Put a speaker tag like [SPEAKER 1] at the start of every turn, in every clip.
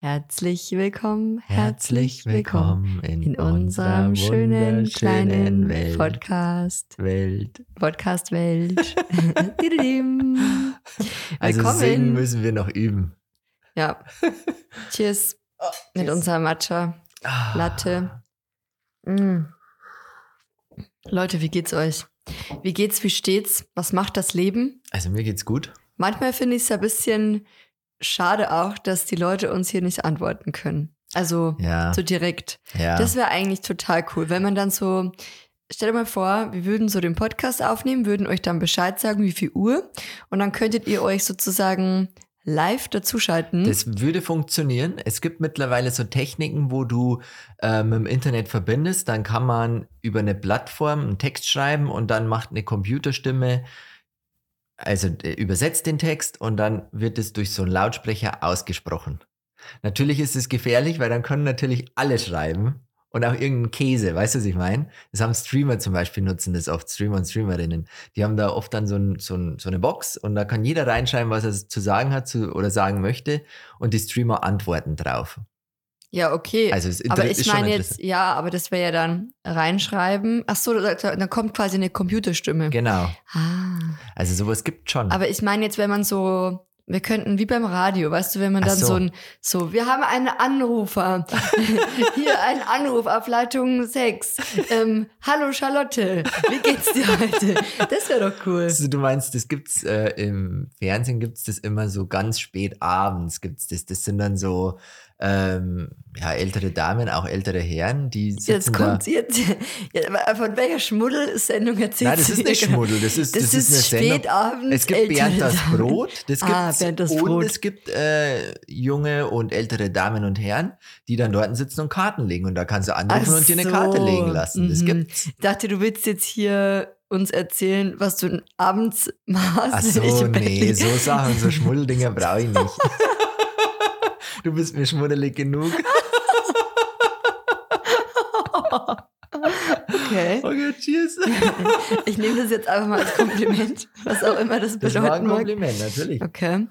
[SPEAKER 1] Herzlich willkommen,
[SPEAKER 2] Herzlich willkommen in,
[SPEAKER 1] in unserem schönen kleinen
[SPEAKER 2] Welt.
[SPEAKER 1] Podcast.
[SPEAKER 2] Welt.
[SPEAKER 1] Podcast Welt.
[SPEAKER 2] Also
[SPEAKER 1] Willkommen.
[SPEAKER 2] singen müssen wir noch üben.
[SPEAKER 1] ja. Cheers mit
[SPEAKER 2] cheers.
[SPEAKER 1] unserer Matcha
[SPEAKER 2] Ah.
[SPEAKER 1] Latte. Mm. Leute, wie geht's euch? Wie geht's, wie steht's? Was macht das Leben?
[SPEAKER 2] Also mir geht's gut.
[SPEAKER 1] Manchmal finde ich es ein bisschen schade auch, dass die Leute uns hier nicht antworten können. Also
[SPEAKER 2] Ja.
[SPEAKER 1] so direkt.
[SPEAKER 2] ja.
[SPEAKER 1] Das wäre eigentlich total cool, wenn man dann so, stell dir mal vor, wir würden so den Podcast aufnehmen, würden euch dann Bescheid sagen, wie viel Uhr und dann könntet ihr euch sozusagen live dazuschalten.
[SPEAKER 2] Das würde funktionieren. Es gibt mittlerweile so Techniken, wo du ähm, im Internet verbindest. Dann kann man über eine Plattform einen Text schreiben und dann macht eine Computerstimme, also äh, übersetzt den Text und dann wird es durch so einen Lautsprecher ausgesprochen. Natürlich ist es gefährlich, weil dann können natürlich alle schreiben und auch irgendeinen Käse, weißt du, was ich meine? Das haben Streamer zum Beispiel, nutzen das oft, Streamer und Streamerinnen. Die haben da oft dann so, ein, so, ein, so eine Box und da kann jeder reinschreiben, was er zu sagen hat zu, oder sagen möchte und die Streamer antworten drauf.
[SPEAKER 1] Ja, okay.
[SPEAKER 2] Also es
[SPEAKER 1] aber ich meine jetzt, ja, aber das wäre ja dann reinschreiben. Ach so, da, da, dann kommt quasi eine Computerstimme.
[SPEAKER 2] Genau.
[SPEAKER 1] Ah.
[SPEAKER 2] Also sowas gibt schon.
[SPEAKER 1] Aber ich meine jetzt, wenn man so, wir könnten wie beim Radio, weißt du, wenn man
[SPEAKER 2] Ach
[SPEAKER 1] dann so.
[SPEAKER 2] so.
[SPEAKER 1] ein, so, wir haben einen Anrufer. Hier ein Anruf auf Leitung 6. Ähm, hallo Charlotte, wie geht's dir heute? Das wäre doch cool.
[SPEAKER 2] Also, du meinst, das gibt's äh, im Fernsehen gibt's das immer so ganz spät abends gibt's das. Das sind dann so ähm, ja, ältere Damen, auch ältere Herren, die sitzen
[SPEAKER 1] Jetzt
[SPEAKER 2] da.
[SPEAKER 1] kommt jetzt, ja, von welcher Schmuddelsendung erzählt
[SPEAKER 2] Nein, das ist nicht Schmuddel, das ist,
[SPEAKER 1] Das,
[SPEAKER 2] das,
[SPEAKER 1] ist,
[SPEAKER 2] eine Sendung. Es gibt Bernd das
[SPEAKER 1] Damen.
[SPEAKER 2] Brot, das
[SPEAKER 1] Ah. Bernd das
[SPEAKER 2] und
[SPEAKER 1] Brot.
[SPEAKER 2] es gibt äh, junge und ältere Damen und Herren, die dann dort sitzen und Karten legen. Und da kannst du anrufen
[SPEAKER 1] Ach
[SPEAKER 2] und dir eine
[SPEAKER 1] so.
[SPEAKER 2] Karte legen lassen. Das
[SPEAKER 1] Mhm.
[SPEAKER 2] gibt's.
[SPEAKER 1] Ich dachte, du willst jetzt hier uns erzählen, was du abends machst.
[SPEAKER 2] Ach so, nee, so Sachen, so Schmuddeldinger brauche ich nicht. du bist mir schmuddelig genug.
[SPEAKER 1] Okay.
[SPEAKER 2] Okay, cheers.
[SPEAKER 1] Ich nehme das jetzt einfach mal als Kompliment, was auch immer das
[SPEAKER 2] Das war
[SPEAKER 1] bedeuten
[SPEAKER 2] ein
[SPEAKER 1] mag.
[SPEAKER 2] Kompliment, natürlich.
[SPEAKER 1] Okay.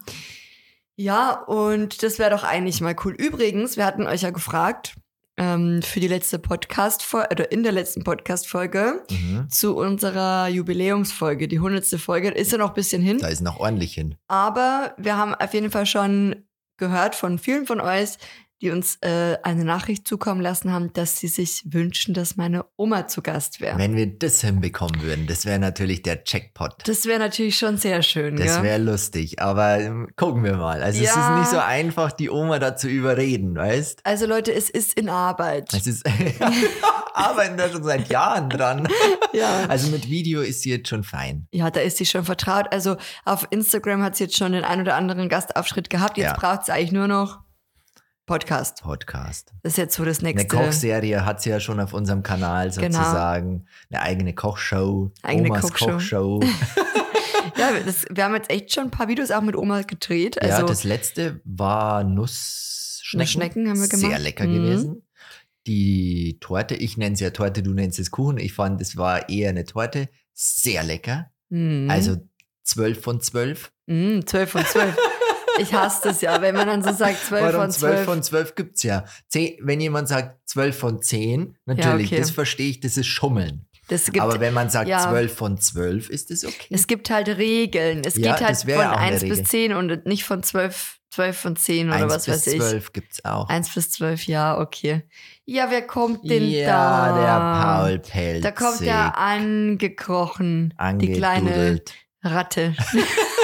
[SPEAKER 1] Ja, und das wäre doch eigentlich mal cool. Übrigens, wir hatten euch ja gefragt ähm, für die letzte Podcast-Folge, oder in der letzten Podcast-Folge
[SPEAKER 2] Mhm.
[SPEAKER 1] zu unserer Jubiläumsfolge, die hundertste Folge, ist ja noch ein bisschen hin.
[SPEAKER 2] Da ist noch ordentlich hin.
[SPEAKER 1] Aber wir haben auf jeden Fall schon gehört von vielen von euch, die uns äh, eine Nachricht zukommen lassen haben, dass sie sich wünschen, dass meine Oma zu Gast wäre.
[SPEAKER 2] Wenn wir das hinbekommen würden, das wäre natürlich der Jackpot.
[SPEAKER 1] Das wäre natürlich schon sehr schön,
[SPEAKER 2] Das wäre lustig, aber ähm, gucken wir mal. Also es
[SPEAKER 1] Ja.
[SPEAKER 2] ist nicht so einfach, die Oma dazu überreden, weißt?
[SPEAKER 1] Also Leute, es ist in Arbeit.
[SPEAKER 2] Es ist, arbeiten da schon seit Jahren dran.
[SPEAKER 1] ja.
[SPEAKER 2] Also mit Video ist sie jetzt schon fein.
[SPEAKER 1] ja, da ist sie schon vertraut. Also auf Instagram hat sie jetzt schon den ein oder anderen Gastauftritt gehabt. Jetzt
[SPEAKER 2] Ja.
[SPEAKER 1] braucht sie eigentlich nur noch Podcast.
[SPEAKER 2] Podcast.
[SPEAKER 1] Das ist jetzt so das
[SPEAKER 2] Eine
[SPEAKER 1] nächste.
[SPEAKER 2] Kochserie hat sie ja schon auf unserem Kanal
[SPEAKER 1] Genau.
[SPEAKER 2] sozusagen. Eine eigene Kochshow.
[SPEAKER 1] Eigene
[SPEAKER 2] Omas
[SPEAKER 1] Kochshow.
[SPEAKER 2] Kochshow.
[SPEAKER 1] Ja, das, wir haben jetzt echt schon ein paar Videos auch mit Oma gedreht. Also
[SPEAKER 2] ja, das letzte war Nussschnecken.
[SPEAKER 1] Nussschnecken haben wir gemacht.
[SPEAKER 2] Sehr lecker
[SPEAKER 1] Mhm.
[SPEAKER 2] gewesen. Die Torte, ich nenne es ja Torte, du nennst es Kuchen. Ich fand, es war eher eine Torte. Sehr lecker.
[SPEAKER 1] Mhm.
[SPEAKER 2] Also 12 von 12.
[SPEAKER 1] Mhm, 12 von 12. Ich hasse das ja, wenn man dann so sagt 12
[SPEAKER 2] Warum
[SPEAKER 1] von
[SPEAKER 2] 12
[SPEAKER 1] 12.
[SPEAKER 2] von 12 gibt's ja. Zehn, wenn jemand sagt 12 von 10, natürlich,
[SPEAKER 1] okay.
[SPEAKER 2] das verstehe ich, das ist Schummeln.
[SPEAKER 1] Das gibt,
[SPEAKER 2] Aber wenn man sagt
[SPEAKER 1] ja.
[SPEAKER 2] 12 von 12, ist das okay.
[SPEAKER 1] es gibt halt Regeln. Es
[SPEAKER 2] Ja,
[SPEAKER 1] geht halt von
[SPEAKER 2] wäre ja auch eine
[SPEAKER 1] 1 bis
[SPEAKER 2] Regel.
[SPEAKER 1] 10 und nicht von 12, 12 von 10 oder
[SPEAKER 2] 1
[SPEAKER 1] was
[SPEAKER 2] bis
[SPEAKER 1] weiß ich.
[SPEAKER 2] 12 gibt's auch.
[SPEAKER 1] 1 bis 12, ja, okay. Ja, wer kommt denn
[SPEAKER 2] ja,
[SPEAKER 1] da?
[SPEAKER 2] der Paul Pelzig.
[SPEAKER 1] Da kommt er angekrochen. Die kleine. Ratte.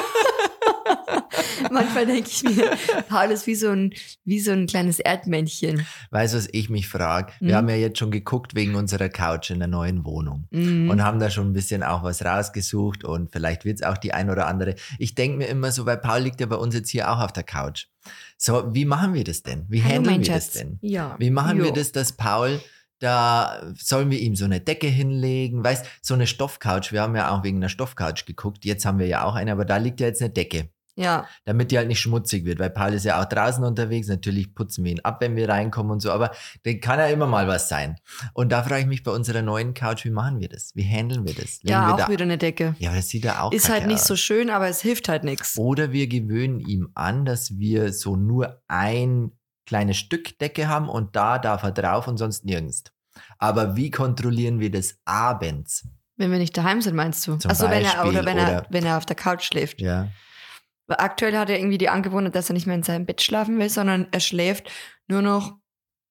[SPEAKER 1] Manchmal denke ich mir, Paul ist wie so ein, wie so ein kleines Erdmännchen.
[SPEAKER 2] Weißt du, was ich mich frage? Wir
[SPEAKER 1] Mhm.
[SPEAKER 2] haben ja jetzt schon geguckt wegen unserer Couch in der neuen Wohnung.
[SPEAKER 1] Mhm.
[SPEAKER 2] Und haben da schon ein bisschen auch was rausgesucht und vielleicht wird's auch die ein oder andere. Ich denke mir immer so, weil Paul liegt ja bei uns jetzt hier auch auf der Couch. So, wie machen wir das denn? Wie handeln wir das
[SPEAKER 1] Schatz.
[SPEAKER 2] denn?
[SPEAKER 1] Ja.
[SPEAKER 2] Wie machen
[SPEAKER 1] Jo.
[SPEAKER 2] wir das, dass Paul da sollen wir ihm so eine Decke hinlegen, weißt, so eine Stoffcouch. Wir haben ja auch wegen einer Stoffcouch geguckt. Jetzt haben wir ja auch eine, aber da liegt ja jetzt eine Decke.
[SPEAKER 1] Ja,
[SPEAKER 2] damit die halt nicht schmutzig wird, weil Paul ist ja auch draußen unterwegs. Natürlich putzen wir ihn ab, wenn wir reinkommen und so, aber dann kann ja immer mal was sein. Und da frage ich mich bei unserer neuen Couch, wie machen wir das? Wie handeln wir das? Legen
[SPEAKER 1] ja
[SPEAKER 2] wir
[SPEAKER 1] auch
[SPEAKER 2] da,
[SPEAKER 1] wieder eine Decke.
[SPEAKER 2] Ja, das sieht ja auch
[SPEAKER 1] Ist halt nicht
[SPEAKER 2] aus.
[SPEAKER 1] so schön, aber es hilft halt nichts.
[SPEAKER 2] Oder wir gewöhnen ihm an, dass wir so nur ein kleine Stückdecke haben und da darf er drauf und sonst nirgends. Aber wie kontrollieren wir das abends?
[SPEAKER 1] Wenn wir nicht daheim sind, meinst du?
[SPEAKER 2] Zum
[SPEAKER 1] Achso, wenn er,
[SPEAKER 2] Beispiel,
[SPEAKER 1] oder wenn er,
[SPEAKER 2] oder-
[SPEAKER 1] wenn er auf der Couch schläft.
[SPEAKER 2] Ja.
[SPEAKER 1] Aktuell hat er irgendwie die Angewohnheit, dass er nicht mehr in seinem Bett schlafen will, sondern er schläft nur noch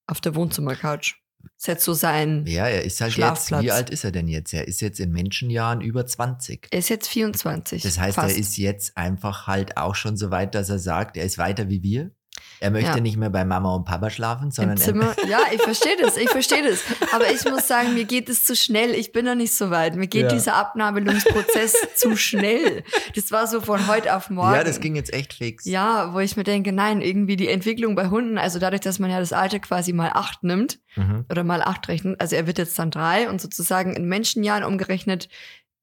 [SPEAKER 1] auf der Wohnzimmercouch. Das ist jetzt so sein.
[SPEAKER 2] Ja, er ist halt
[SPEAKER 1] Schlafplatz.
[SPEAKER 2] jetzt, wie alt ist er denn jetzt? Er ist jetzt in Menschenjahren über 20.
[SPEAKER 1] Er ist jetzt 24.
[SPEAKER 2] Das heißt,
[SPEAKER 1] fast.
[SPEAKER 2] er ist jetzt einfach halt auch schon so weit, dass er sagt, er ist weiter wie wir. Er möchte
[SPEAKER 1] Ja.
[SPEAKER 2] nicht mehr bei Mama und Papa schlafen,
[SPEAKER 1] im
[SPEAKER 2] sondern er,
[SPEAKER 1] Zimmer. Ja, ich verstehe das, ich verstehe das. Aber ich muss sagen, mir geht es zu schnell. Ich bin noch nicht so weit. Mir geht
[SPEAKER 2] Ja.
[SPEAKER 1] dieser Abnabelungsprozess zu schnell. Das war so von heute auf morgen.
[SPEAKER 2] ja, das ging jetzt echt fix.
[SPEAKER 1] Ja, wo ich mir denke, nein, irgendwie die Entwicklung bei Hunden, also dadurch, dass man ja das Alter quasi mal acht nimmt
[SPEAKER 2] Mhm.
[SPEAKER 1] oder mal acht rechnet, also er wird jetzt dann drei und sozusagen in Menschenjahren umgerechnet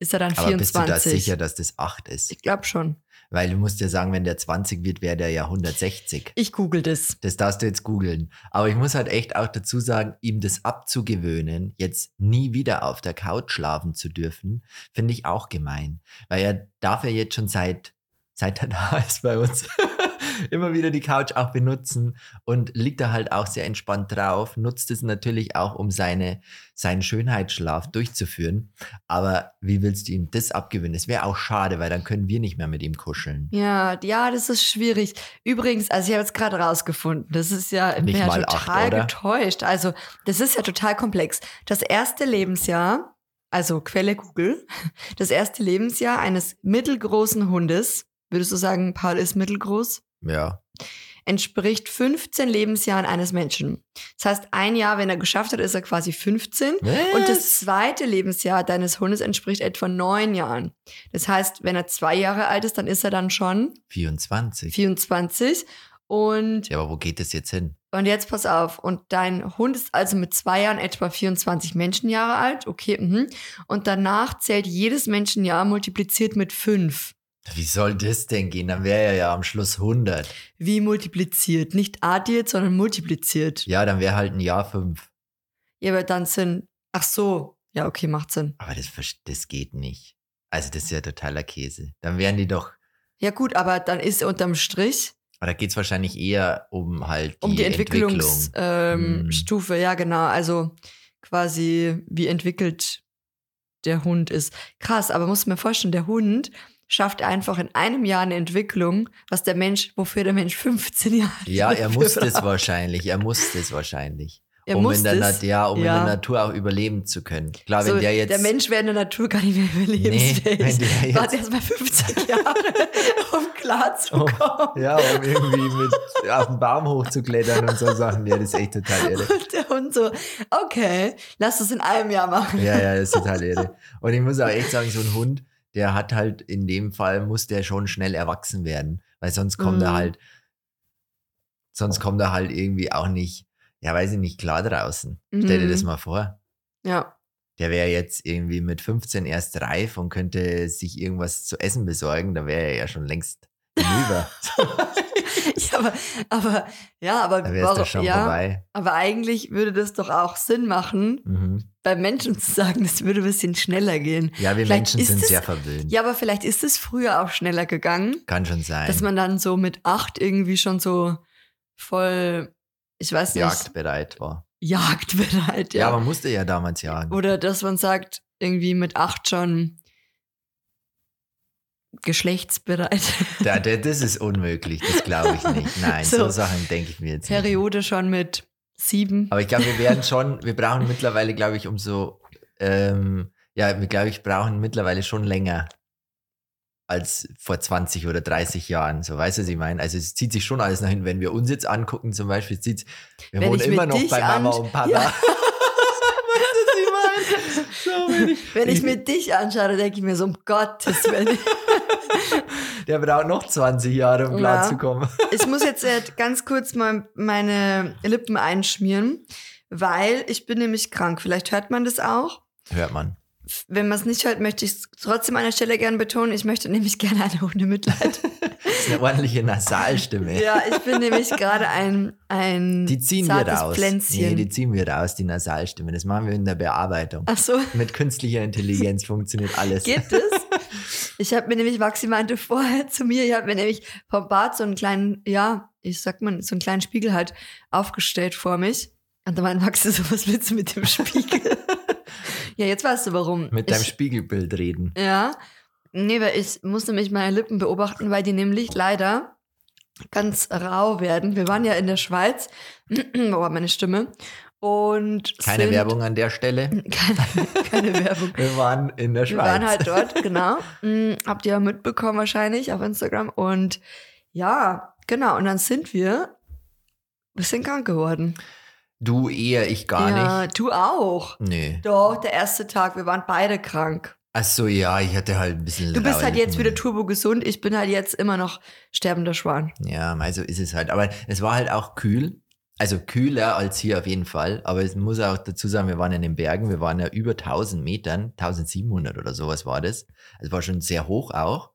[SPEAKER 1] ist er dann
[SPEAKER 2] Aber bist du
[SPEAKER 1] 24.
[SPEAKER 2] da sicher, dass das 8 ist?
[SPEAKER 1] Ich glaube schon.
[SPEAKER 2] Weil du musst ja sagen, wenn der 20 wird, wäre der ja 160.
[SPEAKER 1] Ich google das.
[SPEAKER 2] Das darfst du jetzt googeln. Aber ich muss halt echt auch dazu sagen, ihm das abzugewöhnen, jetzt nie wieder auf der Couch schlafen zu dürfen, finde ich auch gemein. Weil er darf ja jetzt schon seit, seit er da ist bei uns immer wieder die Couch auch benutzen und liegt da halt auch sehr entspannt drauf, nutzt es natürlich auch, um seine, seinen Schönheitsschlaf durchzuführen. Aber wie willst du ihm das abgewöhnen? Es wäre auch schade, weil dann können wir nicht mehr mit ihm kuscheln.
[SPEAKER 1] Ja, ja, das ist schwierig. Übrigens, also ich habe jetzt gerade rausgefunden, das ist ja,
[SPEAKER 2] Nicht
[SPEAKER 1] ja
[SPEAKER 2] acht,
[SPEAKER 1] total
[SPEAKER 2] oder?
[SPEAKER 1] getäuscht. Also, das ist ja total komplex. Das erste Lebensjahr, also Quelle Google, das erste Lebensjahr eines mittelgroßen Hundes, würdest du sagen, Paul ist mittelgroß?
[SPEAKER 2] Ja.
[SPEAKER 1] entspricht 15 Lebensjahren eines Menschen. Das heißt, ein Jahr, wenn er geschafft hat, ist er quasi 15. Und das zweite Lebensjahr deines Hundes entspricht etwa neun Jahren. Das heißt, wenn er zwei Jahre alt ist, dann ist er dann schon
[SPEAKER 2] 24.
[SPEAKER 1] 24. Und,
[SPEAKER 2] Ja, aber wo geht das jetzt hin?
[SPEAKER 1] und jetzt pass auf. Und dein Hund ist also mit zwei Jahren etwa 24 Menschenjahre alt. Okay. Mhm. Und danach zählt jedes Menschenjahr multipliziert mit fünf.
[SPEAKER 2] Wie soll das denn gehen? Dann wäre er ja am Schluss 100.
[SPEAKER 1] Wie multipliziert? Nicht addiert, sondern multipliziert.
[SPEAKER 2] Ja, dann wäre halt ein Jahr 5.
[SPEAKER 1] Ja, aber dann sind. Ach so. Ja, okay, macht Sinn.
[SPEAKER 2] Aber das, das geht nicht. Also das ist ja totaler Käse. Dann wären die doch,
[SPEAKER 1] Ja, gut, aber dann ist unterm Strich
[SPEAKER 2] aber da geht es wahrscheinlich eher um halt die,
[SPEAKER 1] um die
[SPEAKER 2] Entwicklung.
[SPEAKER 1] Entwicklungsstufe. Ähm,
[SPEAKER 2] Hm.
[SPEAKER 1] Stufe. ja, genau. Also quasi, wie entwickelt der Hund ist. Krass, aber muss mir vorstellen, der Hund schafft einfach in einem Jahr eine Entwicklung, was der Mensch, wofür der Mensch 15 Jahre
[SPEAKER 2] Ja, er muss das
[SPEAKER 1] braucht.
[SPEAKER 2] wahrscheinlich. Er muss das wahrscheinlich.
[SPEAKER 1] Er
[SPEAKER 2] um
[SPEAKER 1] muss
[SPEAKER 2] in der,
[SPEAKER 1] das.
[SPEAKER 2] Nat ja, um
[SPEAKER 1] Ja.
[SPEAKER 2] in der Natur auch überleben zu können. Klar,
[SPEAKER 1] So,
[SPEAKER 2] wenn der jetzt.
[SPEAKER 1] der Mensch wäre in der Natur gar nicht mehr
[SPEAKER 2] nee,
[SPEAKER 1] überlebensfähig.
[SPEAKER 2] jetzt
[SPEAKER 1] Warte erst mal 50 Jahre, um klarzukommen.
[SPEAKER 2] Ja, um irgendwie mit auf den Baum hochzuklettern und so Sachen. Ja, das ist echt total irre.
[SPEAKER 1] Und der Hund so, okay, lass es in einem Jahr machen.
[SPEAKER 2] Ja, ja, das ist total irre. Und ich muss auch echt sagen, so ein Hund, der hat halt in dem Fall, muss der schon schnell erwachsen werden. Weil sonst kommt er
[SPEAKER 1] Mhm.
[SPEAKER 2] halt, sonst kommt er halt irgendwie auch nicht, ja, weiß ich nicht, klar draußen. Stell dir
[SPEAKER 1] Mhm.
[SPEAKER 2] das mal vor.
[SPEAKER 1] Ja.
[SPEAKER 2] Der wäre jetzt irgendwie mit 15 erst reif und könnte sich irgendwas zu essen besorgen, da wäre er ja schon längst hinüber.
[SPEAKER 1] ja, aber, aber, ja, aber, warum- ja, aber eigentlich würde das doch auch Sinn machen,
[SPEAKER 2] Mhm.
[SPEAKER 1] Bei Menschen zu sagen, das würde ein bisschen schneller gehen.
[SPEAKER 2] Ja, wir
[SPEAKER 1] Vielleicht
[SPEAKER 2] Menschen sind
[SPEAKER 1] es-
[SPEAKER 2] sehr verwöhnt.
[SPEAKER 1] Ja, aber vielleicht ist es früher auch schneller gegangen,
[SPEAKER 2] Kann schon sein.
[SPEAKER 1] dass man dann so mit acht irgendwie schon so voll, ich weiß nicht,
[SPEAKER 2] jagdbereit war.
[SPEAKER 1] jagdbereit,
[SPEAKER 2] Ja,
[SPEAKER 1] ja.
[SPEAKER 2] man musste ja damals jagen.
[SPEAKER 1] Oder dass man sagt, irgendwie mit acht schon geschlechtsbereit.
[SPEAKER 2] Da, da, das ist unmöglich, das glaube ich nicht. Nein, so,
[SPEAKER 1] So.
[SPEAKER 2] Sachen denke ich mir jetzt nicht.
[SPEAKER 1] Periode schon mit sieben.
[SPEAKER 2] Aber ich glaube, wir werden schon, wir brauchen mittlerweile, glaube ich, umso, ähm, ja, wir glaube ich, brauchen mittlerweile schon länger als vor 20 oder 30 Jahren. So, weißt du, was ich meine? Also es zieht sich schon alles nach hinten. Wenn wir uns jetzt angucken, zum Beispiel, zieht's, wir
[SPEAKER 1] Wenn
[SPEAKER 2] wohnen
[SPEAKER 1] ich
[SPEAKER 2] immer noch bei Mama und Papa.
[SPEAKER 1] Ja.
[SPEAKER 2] weißt du, was ich meine? So, wenn ich,
[SPEAKER 1] Wenn ich mir dich anschaue, denke ich mir so, um Gottes Willen.
[SPEAKER 2] Der braucht noch 20 Jahre, um
[SPEAKER 1] Ja.
[SPEAKER 2] klarzukommen.
[SPEAKER 1] Ich muss jetzt äh, ganz kurz mal meine Lippen einschmieren, weil ich bin nämlich krank. Vielleicht hört man das auch.
[SPEAKER 2] Hört man.
[SPEAKER 1] Wenn man es nicht hört, möchte ich es trotzdem an der Stelle gerne betonen. Ich möchte nämlich gerne eine Hundemitleid.
[SPEAKER 2] Das ist eine ordentliche Nasalstimme.
[SPEAKER 1] ja, ich bin nämlich gerade ein, ein
[SPEAKER 2] Die ziehen wir raus.
[SPEAKER 1] Pflänzchen.
[SPEAKER 2] Nee, die ziehen wir raus, die Nasalstimme. Das machen wir in der Bearbeitung.
[SPEAKER 1] Ach so,
[SPEAKER 2] Mit künstlicher Intelligenz funktioniert alles.
[SPEAKER 1] geht das? Ich habe mir nämlich, Maxi meinte vorher zu mir, ich habe mir nämlich vom Bad so einen kleinen, ja, ich sag mal, so einen kleinen Spiegel halt aufgestellt vor mich. Und da meinte Maxi so, was willst du mit dem Spiegel? ja, jetzt weißt du warum.
[SPEAKER 2] Mit deinem
[SPEAKER 1] ich,
[SPEAKER 2] Spiegelbild reden.
[SPEAKER 1] Ja. Nee, weil ich musste mich meine Lippen beobachten, weil die nämlich leider ganz rau werden. Wir waren ja in der Schweiz. Boah, meine Stimme. Und
[SPEAKER 2] keine
[SPEAKER 1] sind,
[SPEAKER 2] Werbung an der Stelle.
[SPEAKER 1] Keine, keine Werbung.
[SPEAKER 2] Wir waren in der Schweiz.
[SPEAKER 1] Wir waren halt dort, genau. Hm, habt ihr ja mitbekommen wahrscheinlich auf Instagram. Und ja, genau. Und dann sind wir ein bisschen krank geworden.
[SPEAKER 2] Du eher, ich gar
[SPEAKER 1] ja,
[SPEAKER 2] nicht.
[SPEAKER 1] du auch.
[SPEAKER 2] Nee.
[SPEAKER 1] Doch, der erste Tag, wir waren beide krank.
[SPEAKER 2] Ach so, ja, ich hatte halt ein bisschen.
[SPEAKER 1] Du bist halt jetzt wieder turbo gesund. Ich bin halt jetzt immer noch sterbender Schwan.
[SPEAKER 2] Ja, also ist es halt. Aber es war halt auch kühl. Also kühler als hier auf jeden Fall. Aber es muss auch dazu sagen, wir waren in den Bergen. Wir waren ja über 1000 Metern, 1700 oder sowas war das. Also war schon sehr hoch auch.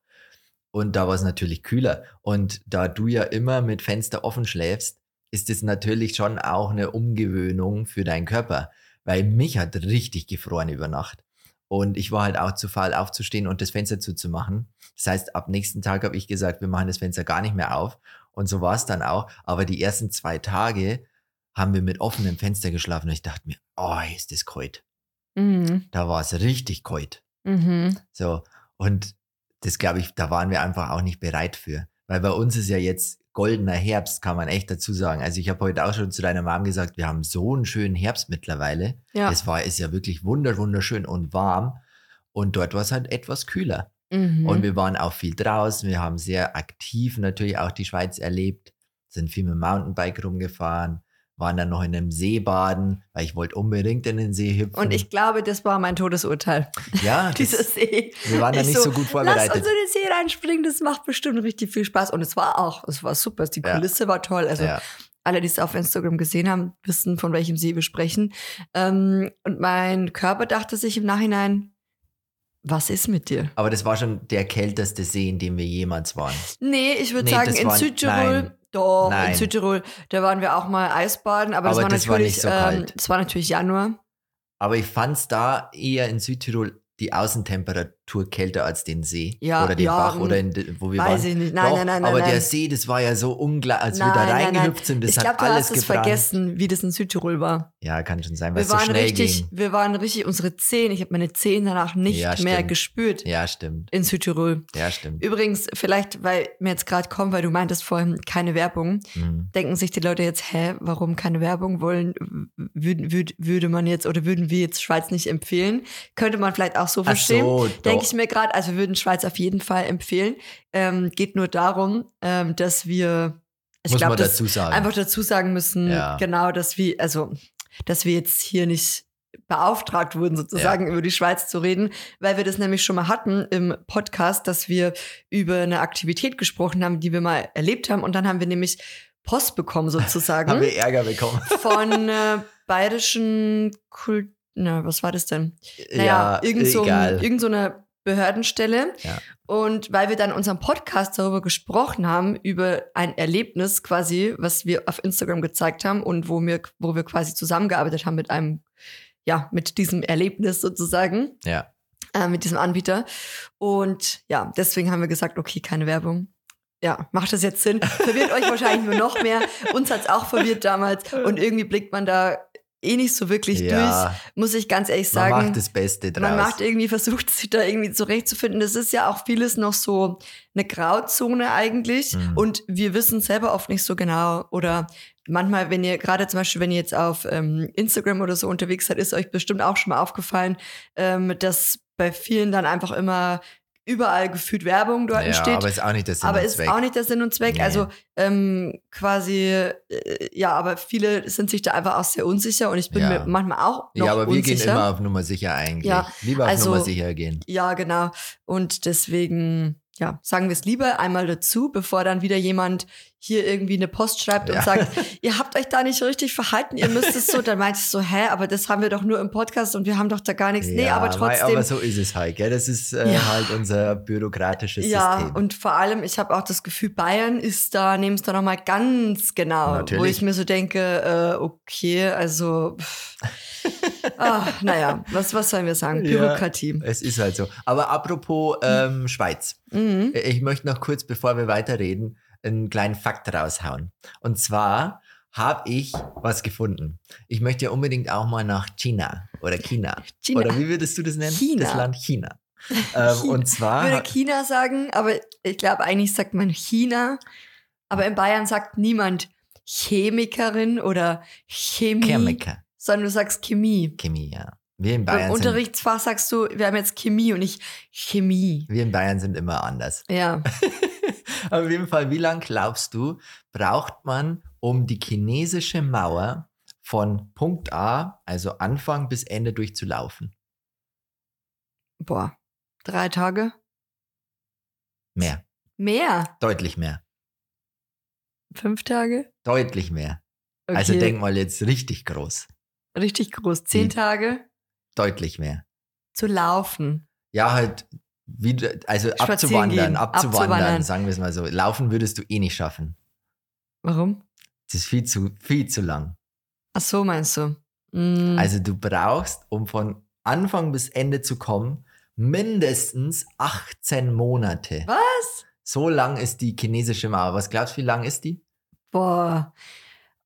[SPEAKER 2] Und da war es natürlich kühler. Und da du ja immer mit Fenster offen schläfst, ist es natürlich schon auch eine Umgewöhnung für deinen Körper. Weil mich hat richtig gefroren über Nacht. Und ich war halt auch zu faul aufzustehen und das Fenster zuzumachen. Das heißt, ab nächsten Tag habe ich gesagt, wir machen das Fenster gar nicht mehr auf. Und so war es dann auch. Aber die ersten zwei Tage haben wir mit offenem Fenster geschlafen. Und ich dachte mir, oh, ist das kalt.
[SPEAKER 1] Mhm.
[SPEAKER 2] Da war es richtig kalt.
[SPEAKER 1] Mhm.
[SPEAKER 2] So. Und das glaube ich, da waren wir einfach auch nicht bereit für. Weil bei uns ist ja jetzt goldener Herbst, kann man echt dazu sagen. Also ich habe heute auch schon zu deiner Mom gesagt, wir haben so einen schönen Herbst mittlerweile.
[SPEAKER 1] Ja.
[SPEAKER 2] Es war, ist ja wirklich wunder, wunderschön und warm. Und dort war es halt etwas kühler.
[SPEAKER 1] Mhm.
[SPEAKER 2] Und wir waren auch viel draußen. Wir haben sehr aktiv natürlich auch die Schweiz erlebt, sind viel mit dem Mountainbike rumgefahren, waren dann noch in einem See baden, weil ich wollte unbedingt in den See hüpfen.
[SPEAKER 1] Und ich glaube, das war mein Todesurteil.
[SPEAKER 2] ja,
[SPEAKER 1] Dieser See.
[SPEAKER 2] wir waren da
[SPEAKER 1] Ich
[SPEAKER 2] nicht so, gut
[SPEAKER 1] Lass
[SPEAKER 2] vorbereitet.
[SPEAKER 1] uns in den See reinspringen, das macht bestimmt richtig viel Spaß. Und es war auch, es war super. Die
[SPEAKER 2] Ja.
[SPEAKER 1] Kulisse war toll. Also
[SPEAKER 2] ja.
[SPEAKER 1] alle, die es auf Instagram gesehen haben, wissen, von welchem See wir sprechen. Ähm, und mein Körper dachte sich im Nachhinein, was ist mit dir?
[SPEAKER 2] Aber das war schon der kälteste See, in dem wir jemals waren.
[SPEAKER 1] Nee, ich würde
[SPEAKER 2] Nee,
[SPEAKER 1] sagen, in
[SPEAKER 2] war-
[SPEAKER 1] Südtirol,
[SPEAKER 2] nein.
[SPEAKER 1] doch,
[SPEAKER 2] Nein.
[SPEAKER 1] in Südtirol, da waren wir auch mal Eisbaden, aber,
[SPEAKER 2] Aber
[SPEAKER 1] das war
[SPEAKER 2] das war
[SPEAKER 1] natürlich,
[SPEAKER 2] nicht so
[SPEAKER 1] ähm, das war natürlich Januar.
[SPEAKER 2] Aber ich fand es da eher in Südtirol die Außentemperatur kälter als den See
[SPEAKER 1] Ja,
[SPEAKER 2] oder den
[SPEAKER 1] ja,
[SPEAKER 2] Bach oder in, wo wir
[SPEAKER 1] Weiß
[SPEAKER 2] waren.
[SPEAKER 1] ich nicht. Nein,
[SPEAKER 2] Doch,
[SPEAKER 1] nein, nein,
[SPEAKER 2] aber
[SPEAKER 1] nein,
[SPEAKER 2] der. See, das war ja so ungleich, als wir
[SPEAKER 1] Nein,
[SPEAKER 2] da
[SPEAKER 1] nein, nein.
[SPEAKER 2] reingehüpft sind, das
[SPEAKER 1] ich
[SPEAKER 2] hat
[SPEAKER 1] glaube, du
[SPEAKER 2] alles
[SPEAKER 1] hast es
[SPEAKER 2] gebrannt.
[SPEAKER 1] vergessen, wie das in Südtirol war.
[SPEAKER 2] Ja, kann schon sein, weil
[SPEAKER 1] Wir
[SPEAKER 2] es so
[SPEAKER 1] waren
[SPEAKER 2] schnell
[SPEAKER 1] richtig,
[SPEAKER 2] ging.
[SPEAKER 1] wir waren richtig, unsere Zehen, ich habe meine Zehen danach nicht
[SPEAKER 2] Ja,
[SPEAKER 1] mehr gespürt
[SPEAKER 2] Ja, stimmt.
[SPEAKER 1] in Südtirol.
[SPEAKER 2] Ja, stimmt.
[SPEAKER 1] Übrigens, vielleicht, weil mir jetzt gerade kommt, weil du meintest vorhin keine Werbung,
[SPEAKER 2] Mhm.
[SPEAKER 1] denken sich die Leute jetzt, hä, warum keine Werbung wollen, würd, würd, würde man jetzt oder würden wir jetzt Schweiz nicht empfehlen? Könnte man vielleicht auch so
[SPEAKER 2] Ach
[SPEAKER 1] verstehen.
[SPEAKER 2] so,
[SPEAKER 1] Denke ich mir gerade, also wir würden Schweiz auf jeden Fall empfehlen. Ähm, geht nur darum, ähm, dass wir, ich
[SPEAKER 2] Muss
[SPEAKER 1] glaube,
[SPEAKER 2] man
[SPEAKER 1] das
[SPEAKER 2] dazu sagen.
[SPEAKER 1] einfach dazu sagen müssen,
[SPEAKER 2] Ja.
[SPEAKER 1] genau, dass wir, also, dass wir jetzt hier nicht beauftragt wurden, sozusagen über die Schweiz zu reden, weil wir das nämlich schon mal hatten im Podcast, dass wir über eine Aktivität gesprochen haben, die wir mal erlebt haben. Und dann haben wir nämlich Post bekommen, sozusagen,
[SPEAKER 2] Haben wir Ärger bekommen.
[SPEAKER 1] von äh, bayerischen Kult. Na, was war das denn? Naja,
[SPEAKER 2] ja,
[SPEAKER 1] irgend so,
[SPEAKER 2] egal.
[SPEAKER 1] irgend so eine Behördenstelle.
[SPEAKER 2] Ja.
[SPEAKER 1] Und weil wir dann in unserem Podcast darüber gesprochen haben, über ein Erlebnis quasi, was wir auf Instagram gezeigt haben und wo wir, wo wir quasi zusammengearbeitet haben mit einem, ja, mit diesem Erlebnis sozusagen,
[SPEAKER 2] ja.
[SPEAKER 1] äh, mit diesem Anbieter. Und ja, deswegen haben wir gesagt, okay, keine Werbung. Ja, macht das jetzt Sinn? Verwirrt euch wahrscheinlich nur noch mehr. Uns hat's auch verwirrt damals. Und irgendwie blickt man da eh nicht so wirklich durch,
[SPEAKER 2] ja,
[SPEAKER 1] muss ich ganz ehrlich
[SPEAKER 2] man
[SPEAKER 1] sagen.
[SPEAKER 2] macht das Beste draus.
[SPEAKER 1] Man macht irgendwie, versucht sich da irgendwie zurechtzufinden. Das ist ja auch vieles noch so eine Grauzone eigentlich.
[SPEAKER 2] Mhm.
[SPEAKER 1] Und wir wissen selber oft nicht so genau. Oder manchmal, wenn ihr, gerade zum Beispiel, wenn ihr jetzt auf ähm, Instagram oder so unterwegs seid, ist euch bestimmt auch schon mal aufgefallen, ähm, dass bei vielen dann einfach immer überall gefühlt Werbung dort
[SPEAKER 2] ja,
[SPEAKER 1] steht.
[SPEAKER 2] aber ist auch nicht der Sinn
[SPEAKER 1] Aber
[SPEAKER 2] und
[SPEAKER 1] ist
[SPEAKER 2] Zweck.
[SPEAKER 1] auch nicht der Sinn und Zweck.
[SPEAKER 2] Nee.
[SPEAKER 1] Also ähm, quasi, äh, ja, aber viele sind sich da einfach auch sehr unsicher und ich bin
[SPEAKER 2] Ja.
[SPEAKER 1] mir manchmal auch noch
[SPEAKER 2] ja, aber wir
[SPEAKER 1] unsicher.
[SPEAKER 2] gehen immer auf Nummer sicher eigentlich.
[SPEAKER 1] Ja,
[SPEAKER 2] Lieber auf
[SPEAKER 1] also-
[SPEAKER 2] Nummer sicher gehen.
[SPEAKER 1] Ja, genau. Und deswegen, ja, sagen wir es lieber einmal dazu, bevor dann wieder jemand hier irgendwie eine Post schreibt
[SPEAKER 2] Ja.
[SPEAKER 1] und sagt, ihr habt euch da nicht richtig verhalten, ihr müsst es so. Dann meinte ich so, hä, aber das haben wir doch nur im Podcast und wir haben doch da gar nichts. nee,
[SPEAKER 2] Ja,
[SPEAKER 1] aber
[SPEAKER 2] mei,
[SPEAKER 1] trotzdem.
[SPEAKER 2] Aber so ist es halt, gell? Das ist äh,
[SPEAKER 1] Ja.
[SPEAKER 2] halt unser bürokratisches
[SPEAKER 1] ja,
[SPEAKER 2] System.
[SPEAKER 1] und vor allem, ich habe auch das Gefühl, Bayern ist da, nehmen es da nochmal ganz genau, wo
[SPEAKER 2] Natürlich.
[SPEAKER 1] ich mir so denke, äh, okay, also Ach, naja, was, was sollen wir sagen?
[SPEAKER 2] Ja.
[SPEAKER 1] Bürokratie.
[SPEAKER 2] Es ist halt so. Aber apropos ähm, Schweiz.
[SPEAKER 1] Mhm.
[SPEAKER 2] Ich möchte noch kurz, bevor wir weiterreden, einen kleinen Fakt raushauen. Und zwar habe ich was gefunden. Ich möchte ja unbedingt auch mal nach China oder China.
[SPEAKER 1] China.
[SPEAKER 2] Oder wie würdest du das nennen?
[SPEAKER 1] China.
[SPEAKER 2] Das Land China. Ähm,
[SPEAKER 1] China.
[SPEAKER 2] und
[SPEAKER 1] Ich
[SPEAKER 2] zwar,
[SPEAKER 1] würde China sagen, aber ich glaube, eigentlich sagt man China. Aber in Bayern sagt niemand Chemikerin oder Chemie,
[SPEAKER 2] Chemiker,
[SPEAKER 1] sondern du sagst Chemie.
[SPEAKER 2] Chemie, ja. Wir in
[SPEAKER 1] Im
[SPEAKER 2] Bayern sind,
[SPEAKER 1] Unterrichtsfach sagst du, wir haben jetzt Chemie und nicht Chemie.
[SPEAKER 2] wir in Bayern sind immer anders.
[SPEAKER 1] Ja,
[SPEAKER 2] Auf jeden Fall, wie lang glaubst du, braucht man, um die chinesische Mauer von Punkt A, also Anfang bis Ende durchzulaufen?
[SPEAKER 1] boah, drei Tage?
[SPEAKER 2] Mehr,
[SPEAKER 1] Mehr?
[SPEAKER 2] deutlich mehr,
[SPEAKER 1] Fünf Tage?
[SPEAKER 2] deutlich mehr.
[SPEAKER 1] Okay.
[SPEAKER 2] Also denk mal jetzt richtig groß,
[SPEAKER 1] Richtig groß. Zehn
[SPEAKER 2] Die-
[SPEAKER 1] Tage
[SPEAKER 2] deutlich mehr.
[SPEAKER 1] zu laufen.
[SPEAKER 2] Ja, halt wieder, also abzuwandern, abzuwandern,
[SPEAKER 1] abzuwandern.
[SPEAKER 2] sagen wir es mal so. Laufen würdest du eh nicht schaffen.
[SPEAKER 1] Warum?
[SPEAKER 2] Das ist viel zu, viel zu lang.
[SPEAKER 1] Ach so, meinst du? Mm,
[SPEAKER 2] Also du brauchst, um von Anfang bis Ende zu kommen, mindestens 18 Monate.
[SPEAKER 1] was?
[SPEAKER 2] So lang ist die chinesische Mauer. Was glaubst du, wie lang ist die?
[SPEAKER 1] Boah.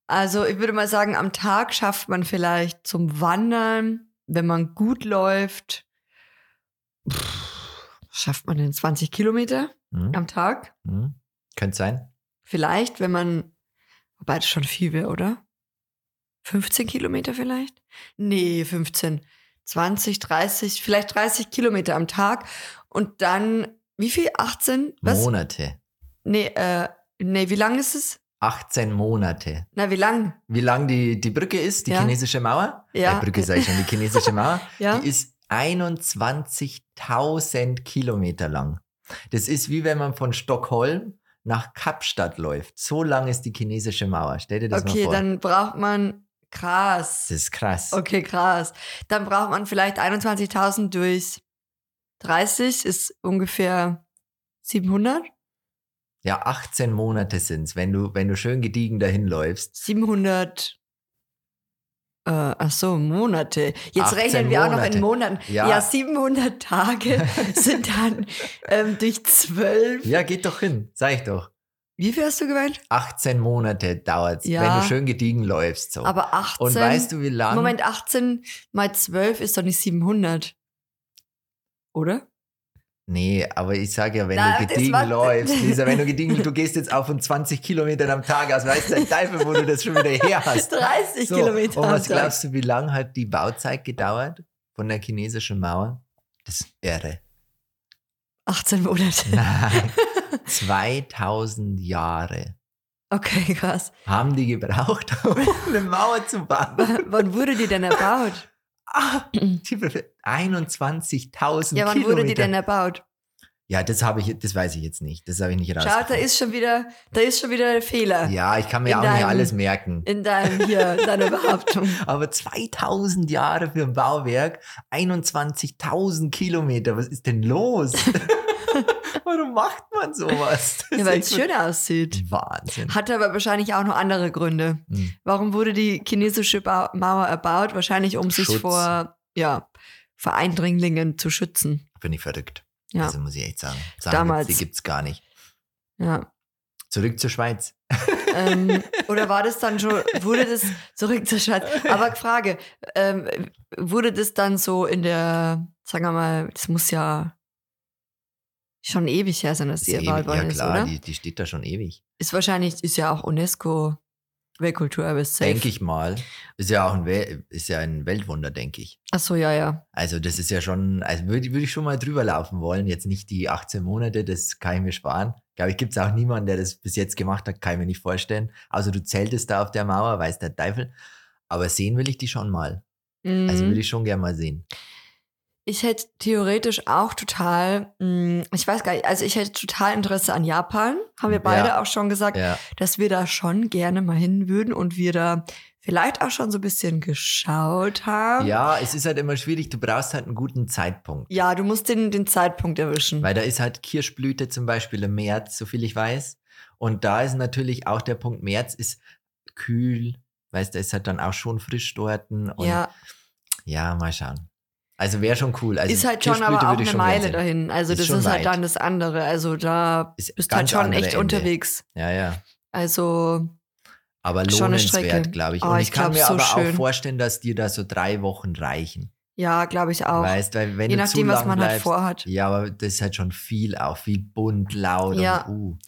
[SPEAKER 1] Also ich würde mal sagen, am Tag schafft man vielleicht zum Wandern, wenn man gut läuft, pff, schafft man denn 20 Kilometer
[SPEAKER 2] Hm?
[SPEAKER 1] am Tag?
[SPEAKER 2] Hm? Könnte sein.
[SPEAKER 1] Vielleicht, wenn man, wobei das schon viel wäre, oder? 15 Kilometer vielleicht? Nee, 15. 20, 30, vielleicht 30 Kilometer am Tag. Und dann, wie viel? 18? Was?
[SPEAKER 2] Monate.
[SPEAKER 1] Nee, äh, nee, wie lang ist es?
[SPEAKER 2] 18 Monate.
[SPEAKER 1] Na, wie lang?
[SPEAKER 2] Wie lang die, die Brücke ist, die
[SPEAKER 1] Ja.
[SPEAKER 2] chinesische Mauer?
[SPEAKER 1] Ja.
[SPEAKER 2] Äh, Brücke ich schon, die chinesische Mauer.
[SPEAKER 1] Ja.
[SPEAKER 2] Die ist 21.000 Kilometer lang. Das ist wie wenn man von Stockholm nach Kapstadt läuft. So lang ist die chinesische Mauer. Stell dir das
[SPEAKER 1] Okay,
[SPEAKER 2] mal vor.
[SPEAKER 1] dann braucht man krass.
[SPEAKER 2] das ist krass.
[SPEAKER 1] Okay, krass. Dann braucht man vielleicht 21.000 durch 30 ist ungefähr 700.
[SPEAKER 2] Ja, 18 Monate sind's, wenn du, wenn du schön gediegen dahin läufst.
[SPEAKER 1] 700. Äh, ach so, Monate. Jetzt
[SPEAKER 2] 18
[SPEAKER 1] rechnen wir auch noch in
[SPEAKER 2] Monate.
[SPEAKER 1] Monaten.
[SPEAKER 2] Ja.
[SPEAKER 1] Ja, 700 Tage sind dann ähm, durch 12.
[SPEAKER 2] Ja, geht doch hin, sag ich doch.
[SPEAKER 1] Wie viel hast du gemeint?
[SPEAKER 2] 18 Monate dauert's,
[SPEAKER 1] Ja.
[SPEAKER 2] wenn du schön gediegen läufst. So.
[SPEAKER 1] Aber 18.
[SPEAKER 2] Und weißt du, wie lang?
[SPEAKER 1] Moment, 18 mal 12 ist doch nicht 700. Oder?
[SPEAKER 2] Nee, aber ich sage ja, wenn
[SPEAKER 1] Na,
[SPEAKER 2] du gediegen läufst, Lisa, wenn du gediegen, du gehst jetzt auf von 20 Kilometern am Tag aus, weißt du, Teufel, wo du das schon wieder her hast.
[SPEAKER 1] 30
[SPEAKER 2] So,
[SPEAKER 1] Kilometer.
[SPEAKER 2] Und was glaubst du, wie lang hat die Bauzeit gedauert von der chinesischen Mauer? Das ist irre.
[SPEAKER 1] 18 Monate.
[SPEAKER 2] Nein. 2000 Jahre
[SPEAKER 1] Okay, krass.
[SPEAKER 2] haben die gebraucht, um eine Mauer zu bauen.
[SPEAKER 1] W- Wann wurde die denn erbaut?
[SPEAKER 2] Ah, die be- 21.000
[SPEAKER 1] Ja, wann
[SPEAKER 2] Kilometer.
[SPEAKER 1] wurde die denn erbaut?
[SPEAKER 2] ja, das habe ich, das weiß ich jetzt nicht. Das habe ich nicht
[SPEAKER 1] Schau, da ist schon wieder, da ist schon wieder der Fehler
[SPEAKER 2] Ja, ich kann mir
[SPEAKER 1] in
[SPEAKER 2] auch nicht
[SPEAKER 1] deinem-
[SPEAKER 2] alles merken.
[SPEAKER 1] in deinem hier, deiner Behauptung.
[SPEAKER 2] Aber 2000 Jahre für ein Bauwerk, 21.000 Kilometer, was ist denn los? Warum macht man sowas? Das
[SPEAKER 1] Ja, weil es schön aussieht.
[SPEAKER 2] Wahnsinn.
[SPEAKER 1] Hatte aber wahrscheinlich auch noch andere Gründe.
[SPEAKER 2] Hm.
[SPEAKER 1] Warum wurde die chinesische Bau Mauer erbaut? Wahrscheinlich, um sich
[SPEAKER 2] Schutz.
[SPEAKER 1] vor, ja, vor Eindringlingen zu schützen.
[SPEAKER 2] Bin ich verrückt.
[SPEAKER 1] Ja,
[SPEAKER 2] Also muss ich echt sagen. sagen
[SPEAKER 1] Damals.
[SPEAKER 2] Die gibt's gar nicht.
[SPEAKER 1] ja.
[SPEAKER 2] Zurück zur Schweiz.
[SPEAKER 1] ähm, oder war das dann schon, wurde das zurück zur Schweiz? Aber Frage, ähm, wurde das dann so in der, sagen wir mal, das muss ja schon ewig her sein, dass die
[SPEAKER 2] ewig,
[SPEAKER 1] worden
[SPEAKER 2] ja
[SPEAKER 1] ist,
[SPEAKER 2] klar,
[SPEAKER 1] oder?
[SPEAKER 2] die, die steht da schon ewig.
[SPEAKER 1] Ist wahrscheinlich, ist ja auch UNESCO Weltkulturerbe safe.
[SPEAKER 2] Denke ich mal. Ist ja auch ein, Wel ist ja ein Weltwunder, denke ich.
[SPEAKER 1] Ach so, ja, ja.
[SPEAKER 2] Also das ist ja schon, also würde würd ich schon mal drüber laufen wollen. Jetzt nicht die 18 Monate, das kann ich mir sparen. Glaube ich, gibt es auch niemanden, der das bis jetzt gemacht hat, kann ich mir nicht vorstellen. Also du zeltest da auf der Mauer, weiß der Teufel. Aber sehen will ich die schon mal. Also
[SPEAKER 1] Mhm.
[SPEAKER 2] will ich schon gerne mal sehen.
[SPEAKER 1] Ich hätte theoretisch auch total, mh, ich weiß gar nicht, also ich hätte total Interesse an Japan. Haben wir beide
[SPEAKER 2] Ja.
[SPEAKER 1] auch schon gesagt,
[SPEAKER 2] Ja,
[SPEAKER 1] dass wir da schon gerne mal hin würden und wir da vielleicht auch schon so ein bisschen geschaut haben.
[SPEAKER 2] ja, es ist halt immer schwierig, du brauchst halt einen guten Zeitpunkt.
[SPEAKER 1] Ja, du musst den, den Zeitpunkt erwischen.
[SPEAKER 2] Weil da ist halt Kirschblüte zum Beispiel im März, soviel ich weiß. Und da ist natürlich auch der Punkt, März ist kühl, weißt du, ist halt dann auch schon frisch dort. Und
[SPEAKER 1] ja,
[SPEAKER 2] Ja, mal schauen. Also wäre schon cool. Also
[SPEAKER 1] ist halt schon aber auch eine Meile dahin. Also
[SPEAKER 2] Ist
[SPEAKER 1] das ist halt dann das andere. Also da
[SPEAKER 2] Ist
[SPEAKER 1] bist halt schon echt
[SPEAKER 2] Ende.
[SPEAKER 1] unterwegs.
[SPEAKER 2] Ja, ja.
[SPEAKER 1] Also
[SPEAKER 2] Aber lohnenswert, glaube ich.
[SPEAKER 1] Oh,
[SPEAKER 2] Und
[SPEAKER 1] ich
[SPEAKER 2] ich kann mir
[SPEAKER 1] so
[SPEAKER 2] aber
[SPEAKER 1] schön.
[SPEAKER 2] auch vorstellen, dass dir da so drei Wochen reichen.
[SPEAKER 1] ja, glaube ich auch.
[SPEAKER 2] Weißt, weil wenn
[SPEAKER 1] Je
[SPEAKER 2] du
[SPEAKER 1] nachdem,
[SPEAKER 2] zu
[SPEAKER 1] was man halt
[SPEAKER 2] bleibst,
[SPEAKER 1] vorhat.
[SPEAKER 2] Ja, aber das ist halt schon viel auch, viel bunt, laut
[SPEAKER 1] Ja.
[SPEAKER 2] und uh.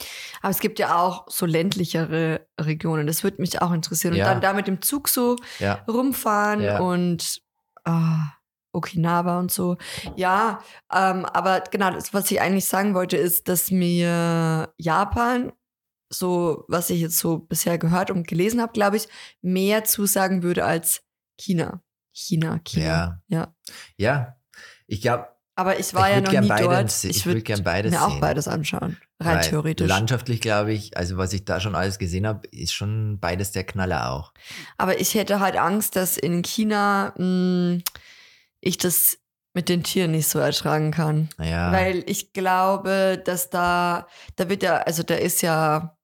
[SPEAKER 1] Aber es gibt ja auch so ländlichere Regionen. Das würde mich auch interessieren.
[SPEAKER 2] Ja.
[SPEAKER 1] Und dann da mit dem Zug so
[SPEAKER 2] Ja.
[SPEAKER 1] rumfahren
[SPEAKER 2] Ja.
[SPEAKER 1] und ah, Okinawa und so. Ja, ähm, aber genau, das, was ich eigentlich sagen wollte, ist, dass mir Japan, so was ich jetzt so bisher gehört und gelesen habe, glaube ich, mehr zusagen würde als China. China, China.
[SPEAKER 2] Ja.
[SPEAKER 1] Ja.
[SPEAKER 2] Ja. Ich glaube,
[SPEAKER 1] Aber ich war
[SPEAKER 2] Ich
[SPEAKER 1] ja noch nie
[SPEAKER 2] beide
[SPEAKER 1] dort.
[SPEAKER 2] ich
[SPEAKER 1] Ich
[SPEAKER 2] würd
[SPEAKER 1] würde
[SPEAKER 2] gern beides
[SPEAKER 1] mir auch
[SPEAKER 2] sehen.
[SPEAKER 1] beides anschauen. Rein
[SPEAKER 2] weil
[SPEAKER 1] theoretisch.
[SPEAKER 2] Landschaftlich glaube ich, also was ich da schon alles gesehen habe, ist schon beides der Knaller auch.
[SPEAKER 1] Aber ich hätte halt Angst, dass in China mh, ich das mit den Tieren nicht so ertragen kann.
[SPEAKER 2] Naja.
[SPEAKER 1] Weil ich glaube, dass da, da wird ja, also da ist ja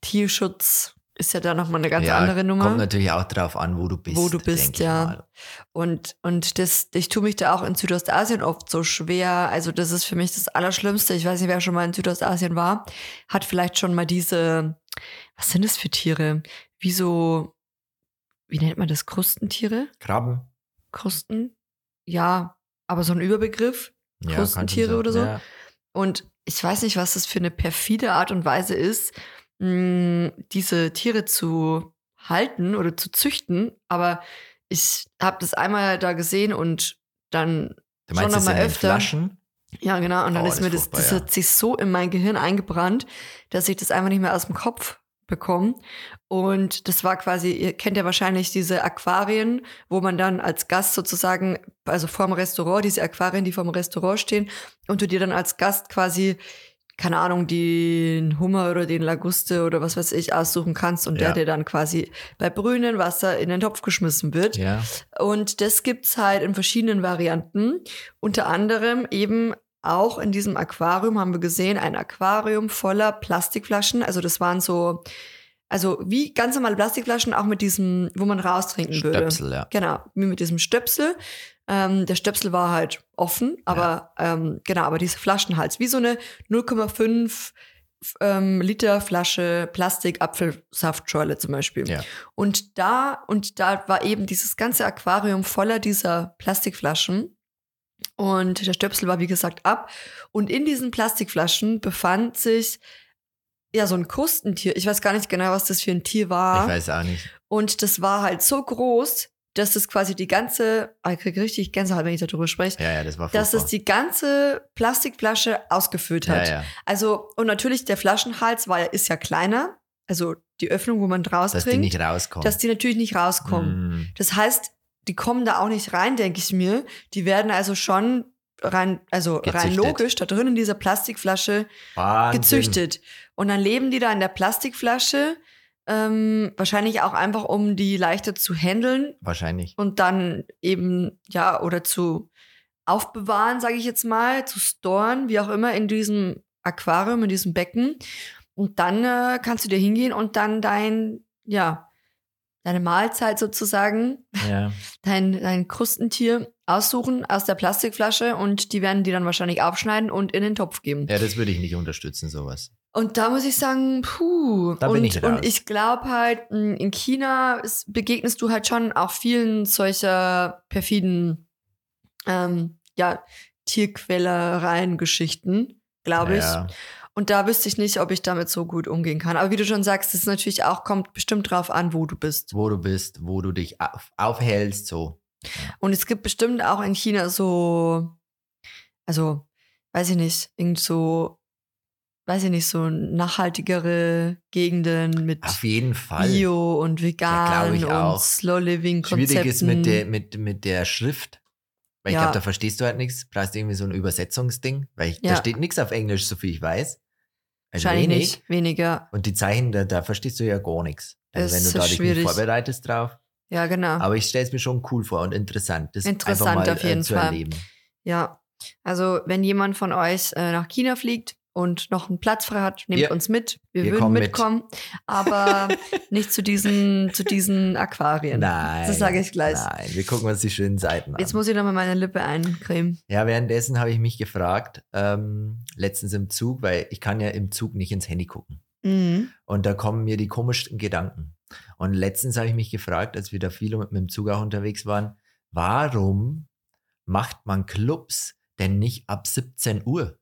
[SPEAKER 1] Tierschutz, ist ja da nochmal eine ganz
[SPEAKER 2] ja,
[SPEAKER 1] andere Nummer.
[SPEAKER 2] Kommt natürlich auch drauf an, wo du bist.
[SPEAKER 1] Wo du bist, ja. Und, und das, ich tue mich da auch in Südostasien oft so schwer. Also, das ist für mich das Allerschlimmste. Ich weiß nicht, wer schon mal in Südostasien war, hat vielleicht schon mal diese, was sind das für Tiere? Wie so, wie nennt man das? Krustentiere?
[SPEAKER 2] Krabben.
[SPEAKER 1] Krusten? Ja, aber so ein Überbegriff.
[SPEAKER 2] Ja,
[SPEAKER 1] Krustentiere
[SPEAKER 2] schon
[SPEAKER 1] oder so?
[SPEAKER 2] Ja.
[SPEAKER 1] Und ich weiß nicht, was das für eine perfide Art und Weise ist, mh, diese Tiere zu halten oder zu züchten. Aber ich habe das einmal da gesehen und dann
[SPEAKER 2] Du
[SPEAKER 1] schon
[SPEAKER 2] meinst
[SPEAKER 1] noch
[SPEAKER 2] das
[SPEAKER 1] mal
[SPEAKER 2] in den
[SPEAKER 1] öfter.
[SPEAKER 2] Flaschen?
[SPEAKER 1] Ja, genau. Und dann
[SPEAKER 2] Oh,
[SPEAKER 1] ist mir das, das
[SPEAKER 2] ja.
[SPEAKER 1] hat sich so in mein Gehirn eingebrannt, dass ich das einfach nicht mehr aus dem Kopf bekomme. Und das war quasi, ihr kennt ja wahrscheinlich diese Aquarien, wo man dann als Gast sozusagen, also vorm Restaurant, diese Aquarien, die vorm Restaurant stehen, und du dir dann als Gast quasi, keine Ahnung, den Hummer oder den Laguste oder was weiß ich aussuchen kannst und der
[SPEAKER 2] Ja.
[SPEAKER 1] dir dann quasi bei brühendem Wasser in den Topf geschmissen wird.
[SPEAKER 2] Ja.
[SPEAKER 1] Und das gibt's halt in verschiedenen Varianten. Unter anderem eben auch in diesem Aquarium haben wir gesehen, ein Aquarium voller Plastikflaschen. Also das waren so, also wie ganz normale Plastikflaschen, auch mit diesem, wo man raustrinken würde.
[SPEAKER 2] Stöpsel, ja.
[SPEAKER 1] Genau, wie mit diesem Stöpsel. Ähm, der Stöpsel war halt offen, aber ähm, genau, aber diese Flaschenhals, wie so eine 0,5 ähm, Liter Flasche Plastik-Apfelsaftschorle zum Beispiel.
[SPEAKER 2] Ja.
[SPEAKER 1] Und da, und da war eben dieses ganze Aquarium voller dieser Plastikflaschen. Und der Stöpsel war, wie gesagt, ab. Und in diesen Plastikflaschen befand sich ja so ein Krustentier. Ich weiß gar nicht genau, was das für ein Tier war.
[SPEAKER 2] Ich weiß auch nicht.
[SPEAKER 1] Und das war halt so groß, dass es quasi die ganze, ah, ich kriege richtig Gänsehaut, wenn ich darüber spreche,
[SPEAKER 2] Ja, ja, das war
[SPEAKER 1] dass es die ganze Plastikflasche ausgefüllt
[SPEAKER 2] ja,
[SPEAKER 1] hat.
[SPEAKER 2] ja.
[SPEAKER 1] Also, und natürlich der Flaschenhals war, ja- ist ja kleiner. Also die Öffnung, wo man draus
[SPEAKER 2] Dass die
[SPEAKER 1] trinkt,
[SPEAKER 2] nicht rauskommen.
[SPEAKER 1] dass die natürlich nicht rauskommen.
[SPEAKER 2] Mm.
[SPEAKER 1] Das heißt, die kommen da auch nicht rein, denke ich mir. Die werden also schon rein, also rein
[SPEAKER 2] Gezüchtet.
[SPEAKER 1] logisch da drin in dieser Plastikflasche
[SPEAKER 2] Wahnsinn.
[SPEAKER 1] gezüchtet. Und dann leben die da in der Plastikflasche, ähm, wahrscheinlich auch einfach, um die leichter zu handeln
[SPEAKER 2] Wahrscheinlich.
[SPEAKER 1] und dann eben, ja, oder zu aufbewahren, sage ich jetzt mal, zu storen, wie auch immer, in diesem Aquarium, in diesem Becken. Und dann äh, kannst du dir hingehen und dann dein, ja, deine Mahlzeit sozusagen,
[SPEAKER 2] Ja.
[SPEAKER 1] dein, dein Krustentier aussuchen aus der Plastikflasche und die werden die dann wahrscheinlich aufschneiden und in den Topf geben.
[SPEAKER 2] ja, das würde ich nicht unterstützen, sowas.
[SPEAKER 1] Und da muss ich sagen, puh.
[SPEAKER 2] Da
[SPEAKER 1] und,
[SPEAKER 2] bin ich raus.
[SPEAKER 1] und ich glaube halt, mh, in China begegnest du halt schon auch vielen solcher perfiden, ähm, ja, Tierquälereien-Geschichten, glaube ich.
[SPEAKER 2] Ja.
[SPEAKER 1] Und da wüsste ich nicht, ob ich damit so gut umgehen kann. Aber wie du schon sagst, es ist natürlich auch, kommt bestimmt drauf an, wo du bist.
[SPEAKER 2] Wo du bist, wo du dich auf, aufhältst, so.
[SPEAKER 1] Und es gibt bestimmt auch in China so, also, weiß ich nicht, irgend so, weiß ich nicht, so nachhaltigere Gegenden mit
[SPEAKER 2] Auf jeden Fall.
[SPEAKER 1] Bio und vegan
[SPEAKER 2] ich
[SPEAKER 1] und. Slow Living Konzepten.
[SPEAKER 2] Schwierig ist mit der, mit, mit der Schrift. Weil ich
[SPEAKER 1] Ja.
[SPEAKER 2] glaube, da verstehst du halt nichts. Brauchst irgendwie so ein Übersetzungsding. Weil ich,
[SPEAKER 1] Ja.
[SPEAKER 2] da steht nichts auf Englisch, so viel ich weiß. Also
[SPEAKER 1] Wahrscheinlich
[SPEAKER 2] wenig.
[SPEAKER 1] nicht, weniger.
[SPEAKER 2] Und die Zeichen, da, da verstehst du ja gar nichts. Also wenn du da dich nicht vorbereitest drauf.
[SPEAKER 1] Ja, genau.
[SPEAKER 2] Aber ich stelle es mir schon cool vor und interessant. Das
[SPEAKER 1] Interessant
[SPEAKER 2] einfach mal
[SPEAKER 1] auf jeden
[SPEAKER 2] äh, zu
[SPEAKER 1] Fall.
[SPEAKER 2] erleben.
[SPEAKER 1] ja. Also, wenn jemand von euch äh, nach China fliegt und noch einen Platz frei hat, nehmt
[SPEAKER 2] Ja.
[SPEAKER 1] uns mit. Wir,
[SPEAKER 2] Wir
[SPEAKER 1] würden
[SPEAKER 2] kommen mit.
[SPEAKER 1] mitkommen, aber nicht zu diesen, zu diesen Aquarien.
[SPEAKER 2] Nein.
[SPEAKER 1] Das sage ich gleich.
[SPEAKER 2] Nein, wir gucken uns die schönen Seiten an.
[SPEAKER 1] Jetzt muss ich noch mal meine Lippe eincremen.
[SPEAKER 2] Ja, währenddessen habe ich mich gefragt, ähm, letztens im Zug, weil ich kann ja im Zug nicht ins Handy gucken.
[SPEAKER 1] Mhm.
[SPEAKER 2] Und da kommen mir die komischsten Gedanken. Und letztens habe ich mich gefragt, als wir da viele mit, mit dem Zug auch unterwegs waren, warum macht man Clubs denn nicht ab 17 Uhr?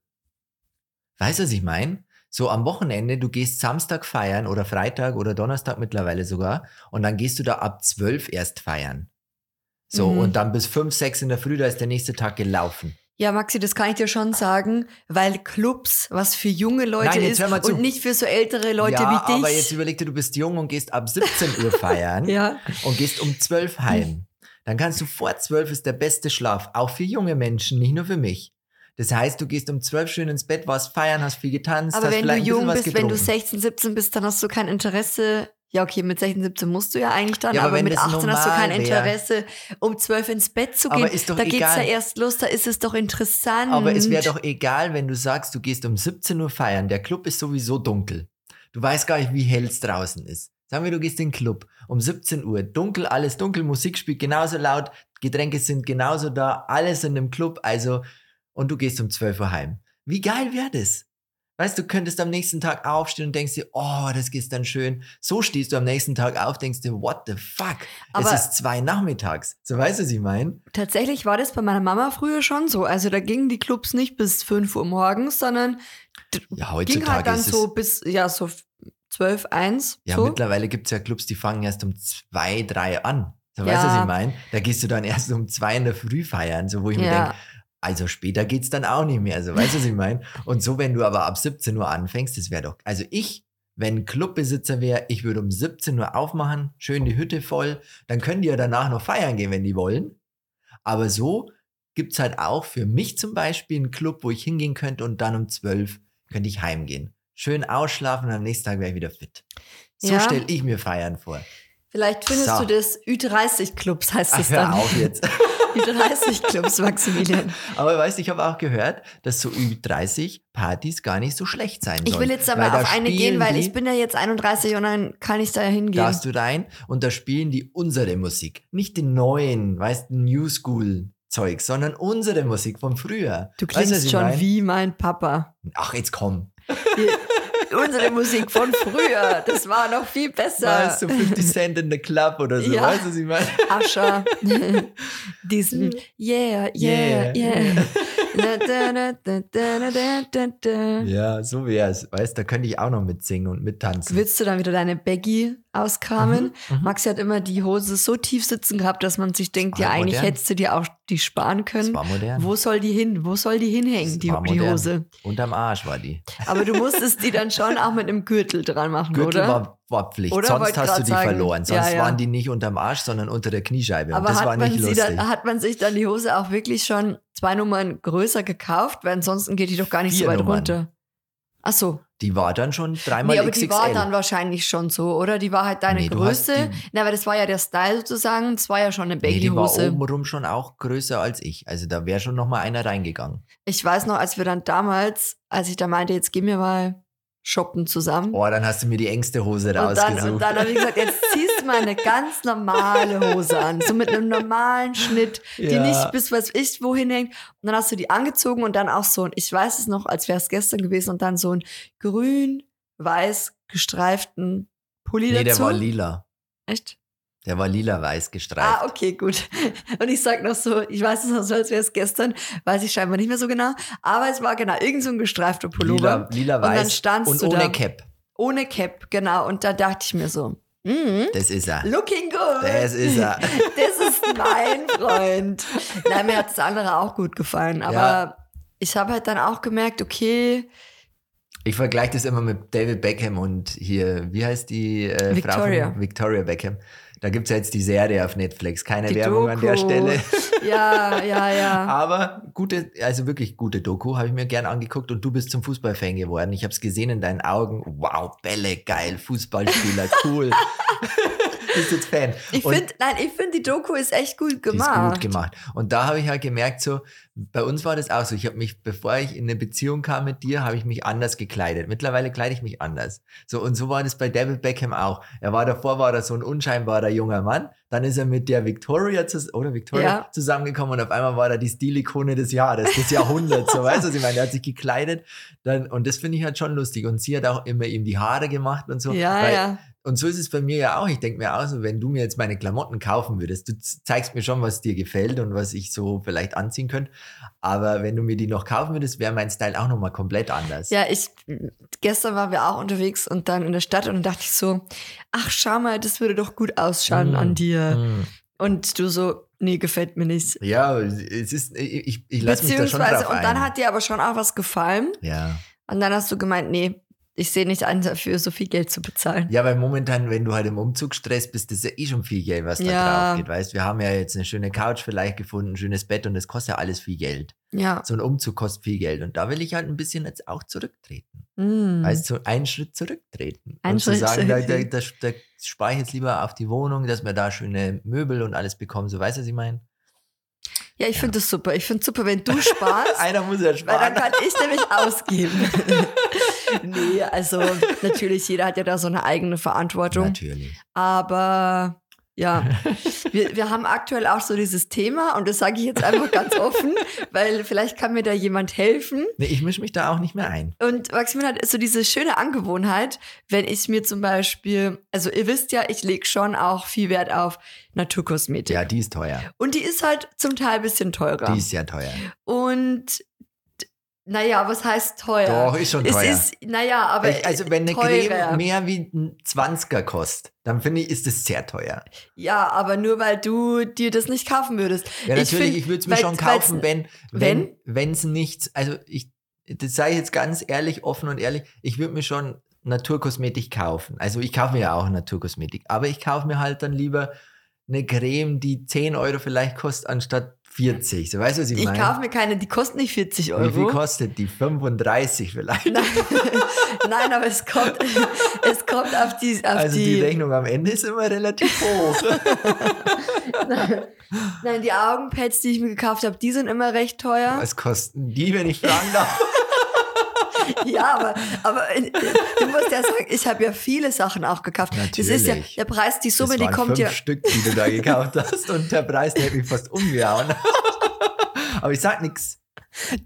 [SPEAKER 2] Weißt du, was ich meine? So am Wochenende, du gehst Samstag feiern oder Freitag oder Donnerstag mittlerweile sogar und dann gehst du da ab 12 erst feiern. So,
[SPEAKER 1] Mhm.
[SPEAKER 2] und dann bis 5, 6 in der Früh, da ist der nächste Tag gelaufen.
[SPEAKER 1] Ja, Maxi, das kann ich dir schon sagen, weil Clubs was für junge Leute
[SPEAKER 2] Nein,
[SPEAKER 1] ist und nicht für so ältere Leute
[SPEAKER 2] ja,
[SPEAKER 1] wie dich.
[SPEAKER 2] aber jetzt überleg dir, du bist jung und gehst ab 17 Uhr feiern.
[SPEAKER 1] ja.
[SPEAKER 2] und gehst um 12 heim, dann kannst du vor 12 ist der beste Schlaf, auch für junge Menschen, nicht nur für mich. Das heißt, du gehst um 12 schön ins Bett, warst feiern, hast viel getanzt,
[SPEAKER 1] Aber
[SPEAKER 2] hast
[SPEAKER 1] wenn du jung bist, wenn du
[SPEAKER 2] getrunken.
[SPEAKER 1] 16, 17 bist, dann hast du kein Interesse. Ja, okay, mit 16, 17 musst du ja eigentlich dann,
[SPEAKER 2] Ja, aber
[SPEAKER 1] aber, mit
[SPEAKER 2] das
[SPEAKER 1] 18 hast du kein
[SPEAKER 2] normal wär-
[SPEAKER 1] Interesse, um 12 ins Bett zu gehen.
[SPEAKER 2] ist doch
[SPEAKER 1] da geht's ja
[SPEAKER 2] egal.
[SPEAKER 1] erst los, da ist es doch interessant.
[SPEAKER 2] Aber es wäre doch egal, wenn du sagst, du gehst um 17 Uhr feiern, der Club ist sowieso dunkel. Du weißt gar nicht, wie hell es draußen ist. Sagen wir, du gehst in den Club um 17 Uhr, dunkel, alles dunkel, Musik spielt genauso laut, Getränke sind genauso da, alles in dem Club, also, und du gehst um 12 Uhr heim. Wie geil wäre das? Weißt du, du könntest am nächsten Tag aufstehen und denkst dir, oh, das ist dann schön. So stehst du am nächsten Tag auf, denkst dir, what the fuck?
[SPEAKER 1] Aber-
[SPEAKER 2] es ist zwei nachmittags. So weißt du, was ich meine?
[SPEAKER 1] Tatsächlich war das bei meiner Mama früher schon so. Also da gingen die Clubs nicht bis 5 Uhr morgens, sondern
[SPEAKER 2] Ja,
[SPEAKER 1] ging
[SPEAKER 2] heutzutage
[SPEAKER 1] halt dann
[SPEAKER 2] es.
[SPEAKER 1] so bis, ja, so 12, 1.
[SPEAKER 2] Ja,
[SPEAKER 1] so.
[SPEAKER 2] mittlerweile gibt's ja Clubs, die fangen erst um zwei, drei an. So, weißt du, was ich meine? Da gehst du dann erst um zwei in der Früh feiern, so wo ich mir
[SPEAKER 1] Ja.
[SPEAKER 2] denke, also später geht's dann auch nicht mehr. So, weißt du, was ich meine? Und so, wenn du aber ab 17 Uhr anfängst, das wäre doch, also ich, wenn Clubbesitzer wäre, ich würde um 17 Uhr aufmachen, schön die Hütte voll, dann können die ja danach noch feiern gehen, wenn die wollen. Aber so gibt's halt auch für mich zum Beispiel einen Club, wo ich hingehen könnte und dann um 12 könnte ich heimgehen. Schön ausschlafen und am nächsten Tag wäre ich wieder fit. So
[SPEAKER 1] Ja.
[SPEAKER 2] stelle ich mir Feiern vor.
[SPEAKER 1] Vielleicht findest
[SPEAKER 2] So.
[SPEAKER 1] du das Ü30-Clubs, heißt es
[SPEAKER 2] hör
[SPEAKER 1] dann.
[SPEAKER 2] auf jetzt.
[SPEAKER 1] Ü30-Clubs, Maximilian.
[SPEAKER 2] Aber weißt du, ich habe auch gehört, dass so Ü30-Partys gar nicht so schlecht sein sollen.
[SPEAKER 1] Ich will jetzt aber auf eine gehen, weil ich bin ja jetzt 31 und dann kann ich da ja hingehen.
[SPEAKER 2] Darfst du rein und da spielen die unsere Musik. Nicht den neuen, weißt du, New School Zeug, sondern unsere Musik von früher.
[SPEAKER 1] Du
[SPEAKER 2] Weißt
[SPEAKER 1] klingst
[SPEAKER 2] ich
[SPEAKER 1] schon
[SPEAKER 2] mein?
[SPEAKER 1] wie mein Papa.
[SPEAKER 2] Ach, jetzt komm.
[SPEAKER 1] Unsere Musik von früher, das war noch viel besser.
[SPEAKER 2] Weißt du, 50 Cent in the Club oder so.
[SPEAKER 1] Ja.
[SPEAKER 2] Weißt du, was ich meine?
[SPEAKER 1] Ascher. Diesen Yeah, yeah,
[SPEAKER 2] Yeah.
[SPEAKER 1] yeah.
[SPEAKER 2] Ja, so wär's. Weißt du, da könnte ich auch noch mitsingen und mittanzen.
[SPEAKER 1] Willst du dann wieder deine Baggy auskramen?
[SPEAKER 2] Mhm, mhm.
[SPEAKER 1] Maxi hat immer die Hose so tief sitzen gehabt, dass man sich denkt, ja, eigentlich
[SPEAKER 2] modern.
[SPEAKER 1] hättest du dir auch die sparen
[SPEAKER 2] Das
[SPEAKER 1] können.
[SPEAKER 2] war modern.
[SPEAKER 1] Wo soll die hin? Wo soll die hinhängen,
[SPEAKER 2] Das
[SPEAKER 1] die, die. Hose?
[SPEAKER 2] Unterm Arsch war die.
[SPEAKER 1] Aber du musstest die dann schon auch mit einem Gürtel dran machen,
[SPEAKER 2] Gürtel
[SPEAKER 1] oder?
[SPEAKER 2] war, war Pflicht.
[SPEAKER 1] Oder?
[SPEAKER 2] Sonst hast du die
[SPEAKER 1] sagen.
[SPEAKER 2] verloren. Sonst
[SPEAKER 1] Ja, ja.
[SPEAKER 2] waren die nicht unterm Arsch, sondern unter der Kniescheibe. und
[SPEAKER 1] Aber
[SPEAKER 2] das war nicht lustig.
[SPEAKER 1] dann, hat man sich dann die Hose auch wirklich schon zwei Nummern größer gekauft? Weil ansonsten geht die doch gar nicht
[SPEAKER 2] Vier
[SPEAKER 1] so weit
[SPEAKER 2] Nummern.
[SPEAKER 1] runter. Ach so.
[SPEAKER 2] die war dann schon dreimal
[SPEAKER 1] Nee, aber
[SPEAKER 2] XXL.
[SPEAKER 1] die war dann wahrscheinlich schon so, oder? Die war halt deine
[SPEAKER 2] Nee,
[SPEAKER 1] Größe. Na, aber das war ja der Style sozusagen. Das war ja schon eine
[SPEAKER 2] nee, die war
[SPEAKER 1] Baggy-Hose.
[SPEAKER 2] obenrum schon auch größer als ich. Also da wäre schon noch mal einer reingegangen.
[SPEAKER 1] ich weiß noch, als wir dann damals, als ich da meinte, jetzt gehen wir mal shoppen zusammen.
[SPEAKER 2] Oh, dann hast du mir die engste Hose
[SPEAKER 1] und dann,
[SPEAKER 2] rausgesucht.
[SPEAKER 1] und dann habe ich gesagt, jetzt ziehst du mal eine ganz normale Hose an. So mit einem normalen Schnitt, die
[SPEAKER 2] Ja.
[SPEAKER 1] nicht bis was ich wohin hängt. Und dann hast du die angezogen und dann auch so ein, ich weiß es noch, als wäre es gestern gewesen, und dann so ein grün-weiß gestreiften Pulli
[SPEAKER 2] nee, der
[SPEAKER 1] dazu.
[SPEAKER 2] war lila.
[SPEAKER 1] Echt?
[SPEAKER 2] Der war lila-weiß gestreift.
[SPEAKER 1] Ah, okay, gut. Und ich sag noch so, ich weiß es noch so, als wäre es gestern, weiß ich scheinbar nicht mehr so genau, aber es war genau irgend so ein gestreifter Pullover.
[SPEAKER 2] Lila, lila
[SPEAKER 1] Und dann
[SPEAKER 2] weiß
[SPEAKER 1] standst
[SPEAKER 2] und
[SPEAKER 1] du
[SPEAKER 2] ohne
[SPEAKER 1] da.
[SPEAKER 2] Cap.
[SPEAKER 1] Ohne Cap, genau. Und da dachte ich mir so, mm,
[SPEAKER 2] Das ist er.
[SPEAKER 1] looking good.
[SPEAKER 2] Das ist er.
[SPEAKER 1] Das ist mein Freund. Nein, mir hat das andere auch gut gefallen, aber
[SPEAKER 2] Ja.
[SPEAKER 1] ich habe halt dann auch gemerkt, okay,
[SPEAKER 2] Ich vergleiche das immer mit David Beckham und hier, wie heißt die äh,
[SPEAKER 1] Victoria.
[SPEAKER 2] Frau von Victoria Beckham? Da gibt es ja jetzt die Serie auf Netflix. Keine
[SPEAKER 1] die
[SPEAKER 2] Werbung
[SPEAKER 1] Doku.
[SPEAKER 2] an der Stelle.
[SPEAKER 1] Ja, ja, ja.
[SPEAKER 2] Aber gute, also wirklich gute Doku, habe ich mir gern angeguckt und du bist zum Fußballfan geworden. Ich habe es gesehen in deinen Augen. Wow, Bälle, geil, Fußballspieler, cool. bist jetzt Fan.
[SPEAKER 1] Ich finde, nein, ich finde, die Doku ist echt gut gemacht.
[SPEAKER 2] Die ist gut gemacht. Und da habe ich halt gemerkt, so, bei uns war das auch so. Ich habe mich, bevor ich in eine Beziehung kam mit dir, habe ich mich anders gekleidet. Mittlerweile kleide ich mich anders. So, und so war das bei David Beckham auch. Er war davor, war er so ein unscheinbarer junger Mann. Dann ist er mit der Victoria, oder Victoria ja. zusammengekommen und auf einmal war er die Stilikone des Jahres, des Jahrhunderts. so, weißt du, was ich meine? Er hat sich gekleidet. Dann, und das finde ich halt schon lustig. Und sie hat auch immer ihm die Haare gemacht und so.
[SPEAKER 1] Ja, ja.
[SPEAKER 2] Und so ist es bei mir ja auch. Ich denke mir auch so, wenn du mir jetzt meine Klamotten kaufen würdest, du zeigst mir schon, was dir gefällt und was ich so vielleicht anziehen könnte. Aber wenn du mir die noch kaufen würdest, wäre mein Style auch nochmal komplett anders.
[SPEAKER 1] Ja, ich, gestern waren wir auch unterwegs und dann in der Stadt und dann dachte ich so, ach, schau mal, das würde doch gut ausschauen mm, an dir. Mm. Und du so, nee, gefällt mir nicht.
[SPEAKER 2] Ja, es ist, ich, ich lasse mich da schon drauf
[SPEAKER 1] ein. Und dann hat dir aber schon auch was gefallen.
[SPEAKER 2] Ja.
[SPEAKER 1] Und dann hast du gemeint, nee, ich sehe nicht ein, dafür so viel Geld zu bezahlen.
[SPEAKER 2] Ja, weil momentan, wenn du halt im Umzugsstress bist, ist ja eh schon viel Geld, was da ja. drauf geht. Weißt, wir haben ja jetzt eine schöne Couch vielleicht gefunden, ein schönes Bett und das kostet ja alles viel Geld.
[SPEAKER 1] Ja.
[SPEAKER 2] So ein Umzug kostet viel Geld und da will ich halt ein bisschen jetzt auch zurücktreten. Mm. Weißt du, so einen Schritt zurücktreten. Ein und Schritt zu sagen, da, da, da, da spare ich jetzt lieber auf die Wohnung, dass wir da schöne Möbel und alles bekommen. So, weißt du, was ich meine?
[SPEAKER 1] Ja, ich ja. finde das super. Ich finde super, wenn du sparst.
[SPEAKER 2] Einer muss ja sparen.
[SPEAKER 1] Weil dann kann ich nämlich ausgeben. nee, also natürlich, jeder hat ja da so eine eigene Verantwortung.
[SPEAKER 2] Natürlich.
[SPEAKER 1] Aber ja, wir, wir haben aktuell auch so dieses Thema und das sage ich jetzt einfach ganz offen, weil vielleicht kann mir da jemand helfen.
[SPEAKER 2] Nee, ich mische mich da auch nicht mehr ein.
[SPEAKER 1] Und Maximilian hat so diese schöne Angewohnheit, wenn ich mir zum Beispiel, also ihr wisst ja, ich lege schon auch viel Wert auf Naturkosmetik.
[SPEAKER 2] Ja, die ist teuer.
[SPEAKER 1] Und die ist halt zum Teil ein bisschen teurer.
[SPEAKER 2] Die ist sehr teuer.
[SPEAKER 1] Und naja, was heißt teuer?
[SPEAKER 2] Doch, ist schon teuer.
[SPEAKER 1] Es ist, naja, aber.
[SPEAKER 2] Also, wenn eine teurer. Creme mehr wie ein 20er kostet, dann finde ich, ist es sehr teuer.
[SPEAKER 1] Ja, aber nur weil du dir das nicht kaufen würdest.
[SPEAKER 2] Ja, natürlich, ich, ich würde es mir schon kaufen, wenn, wenn, wenn es nichts, also ich, das sage ich jetzt ganz ehrlich, offen und ehrlich, ich würde mir schon Naturkosmetik kaufen. Also ich kaufe mir ja auch Naturkosmetik, aber ich kaufe mir halt dann lieber eine Creme, die 10 Euro vielleicht kostet, anstatt 40. So weißt du, was ich,
[SPEAKER 1] ich
[SPEAKER 2] meine?
[SPEAKER 1] Ich kaufe mir keine, die kosten nicht 40 Euro.
[SPEAKER 2] Wie viel kostet die? 35 vielleicht?
[SPEAKER 1] Nein, Nein aber es kommt, es kommt auf die. Auf
[SPEAKER 2] also
[SPEAKER 1] die,
[SPEAKER 2] die Rechnung am Ende ist immer relativ hoch.
[SPEAKER 1] Nein. Nein, die Augenpads, die ich mir gekauft habe, die sind immer recht teuer.
[SPEAKER 2] Was kosten die, wenn ich fragen darf?
[SPEAKER 1] ja, aber, aber du musst ja sagen, ich habe ja viele Sachen auch gekauft.
[SPEAKER 2] Natürlich.
[SPEAKER 1] Das ist ja der Preis, die Summe, die kommt
[SPEAKER 2] fünf
[SPEAKER 1] ja.
[SPEAKER 2] Stück, die du da gekauft hast und der Preis, der hat mich fast umgehauen. aber ich sag nichts.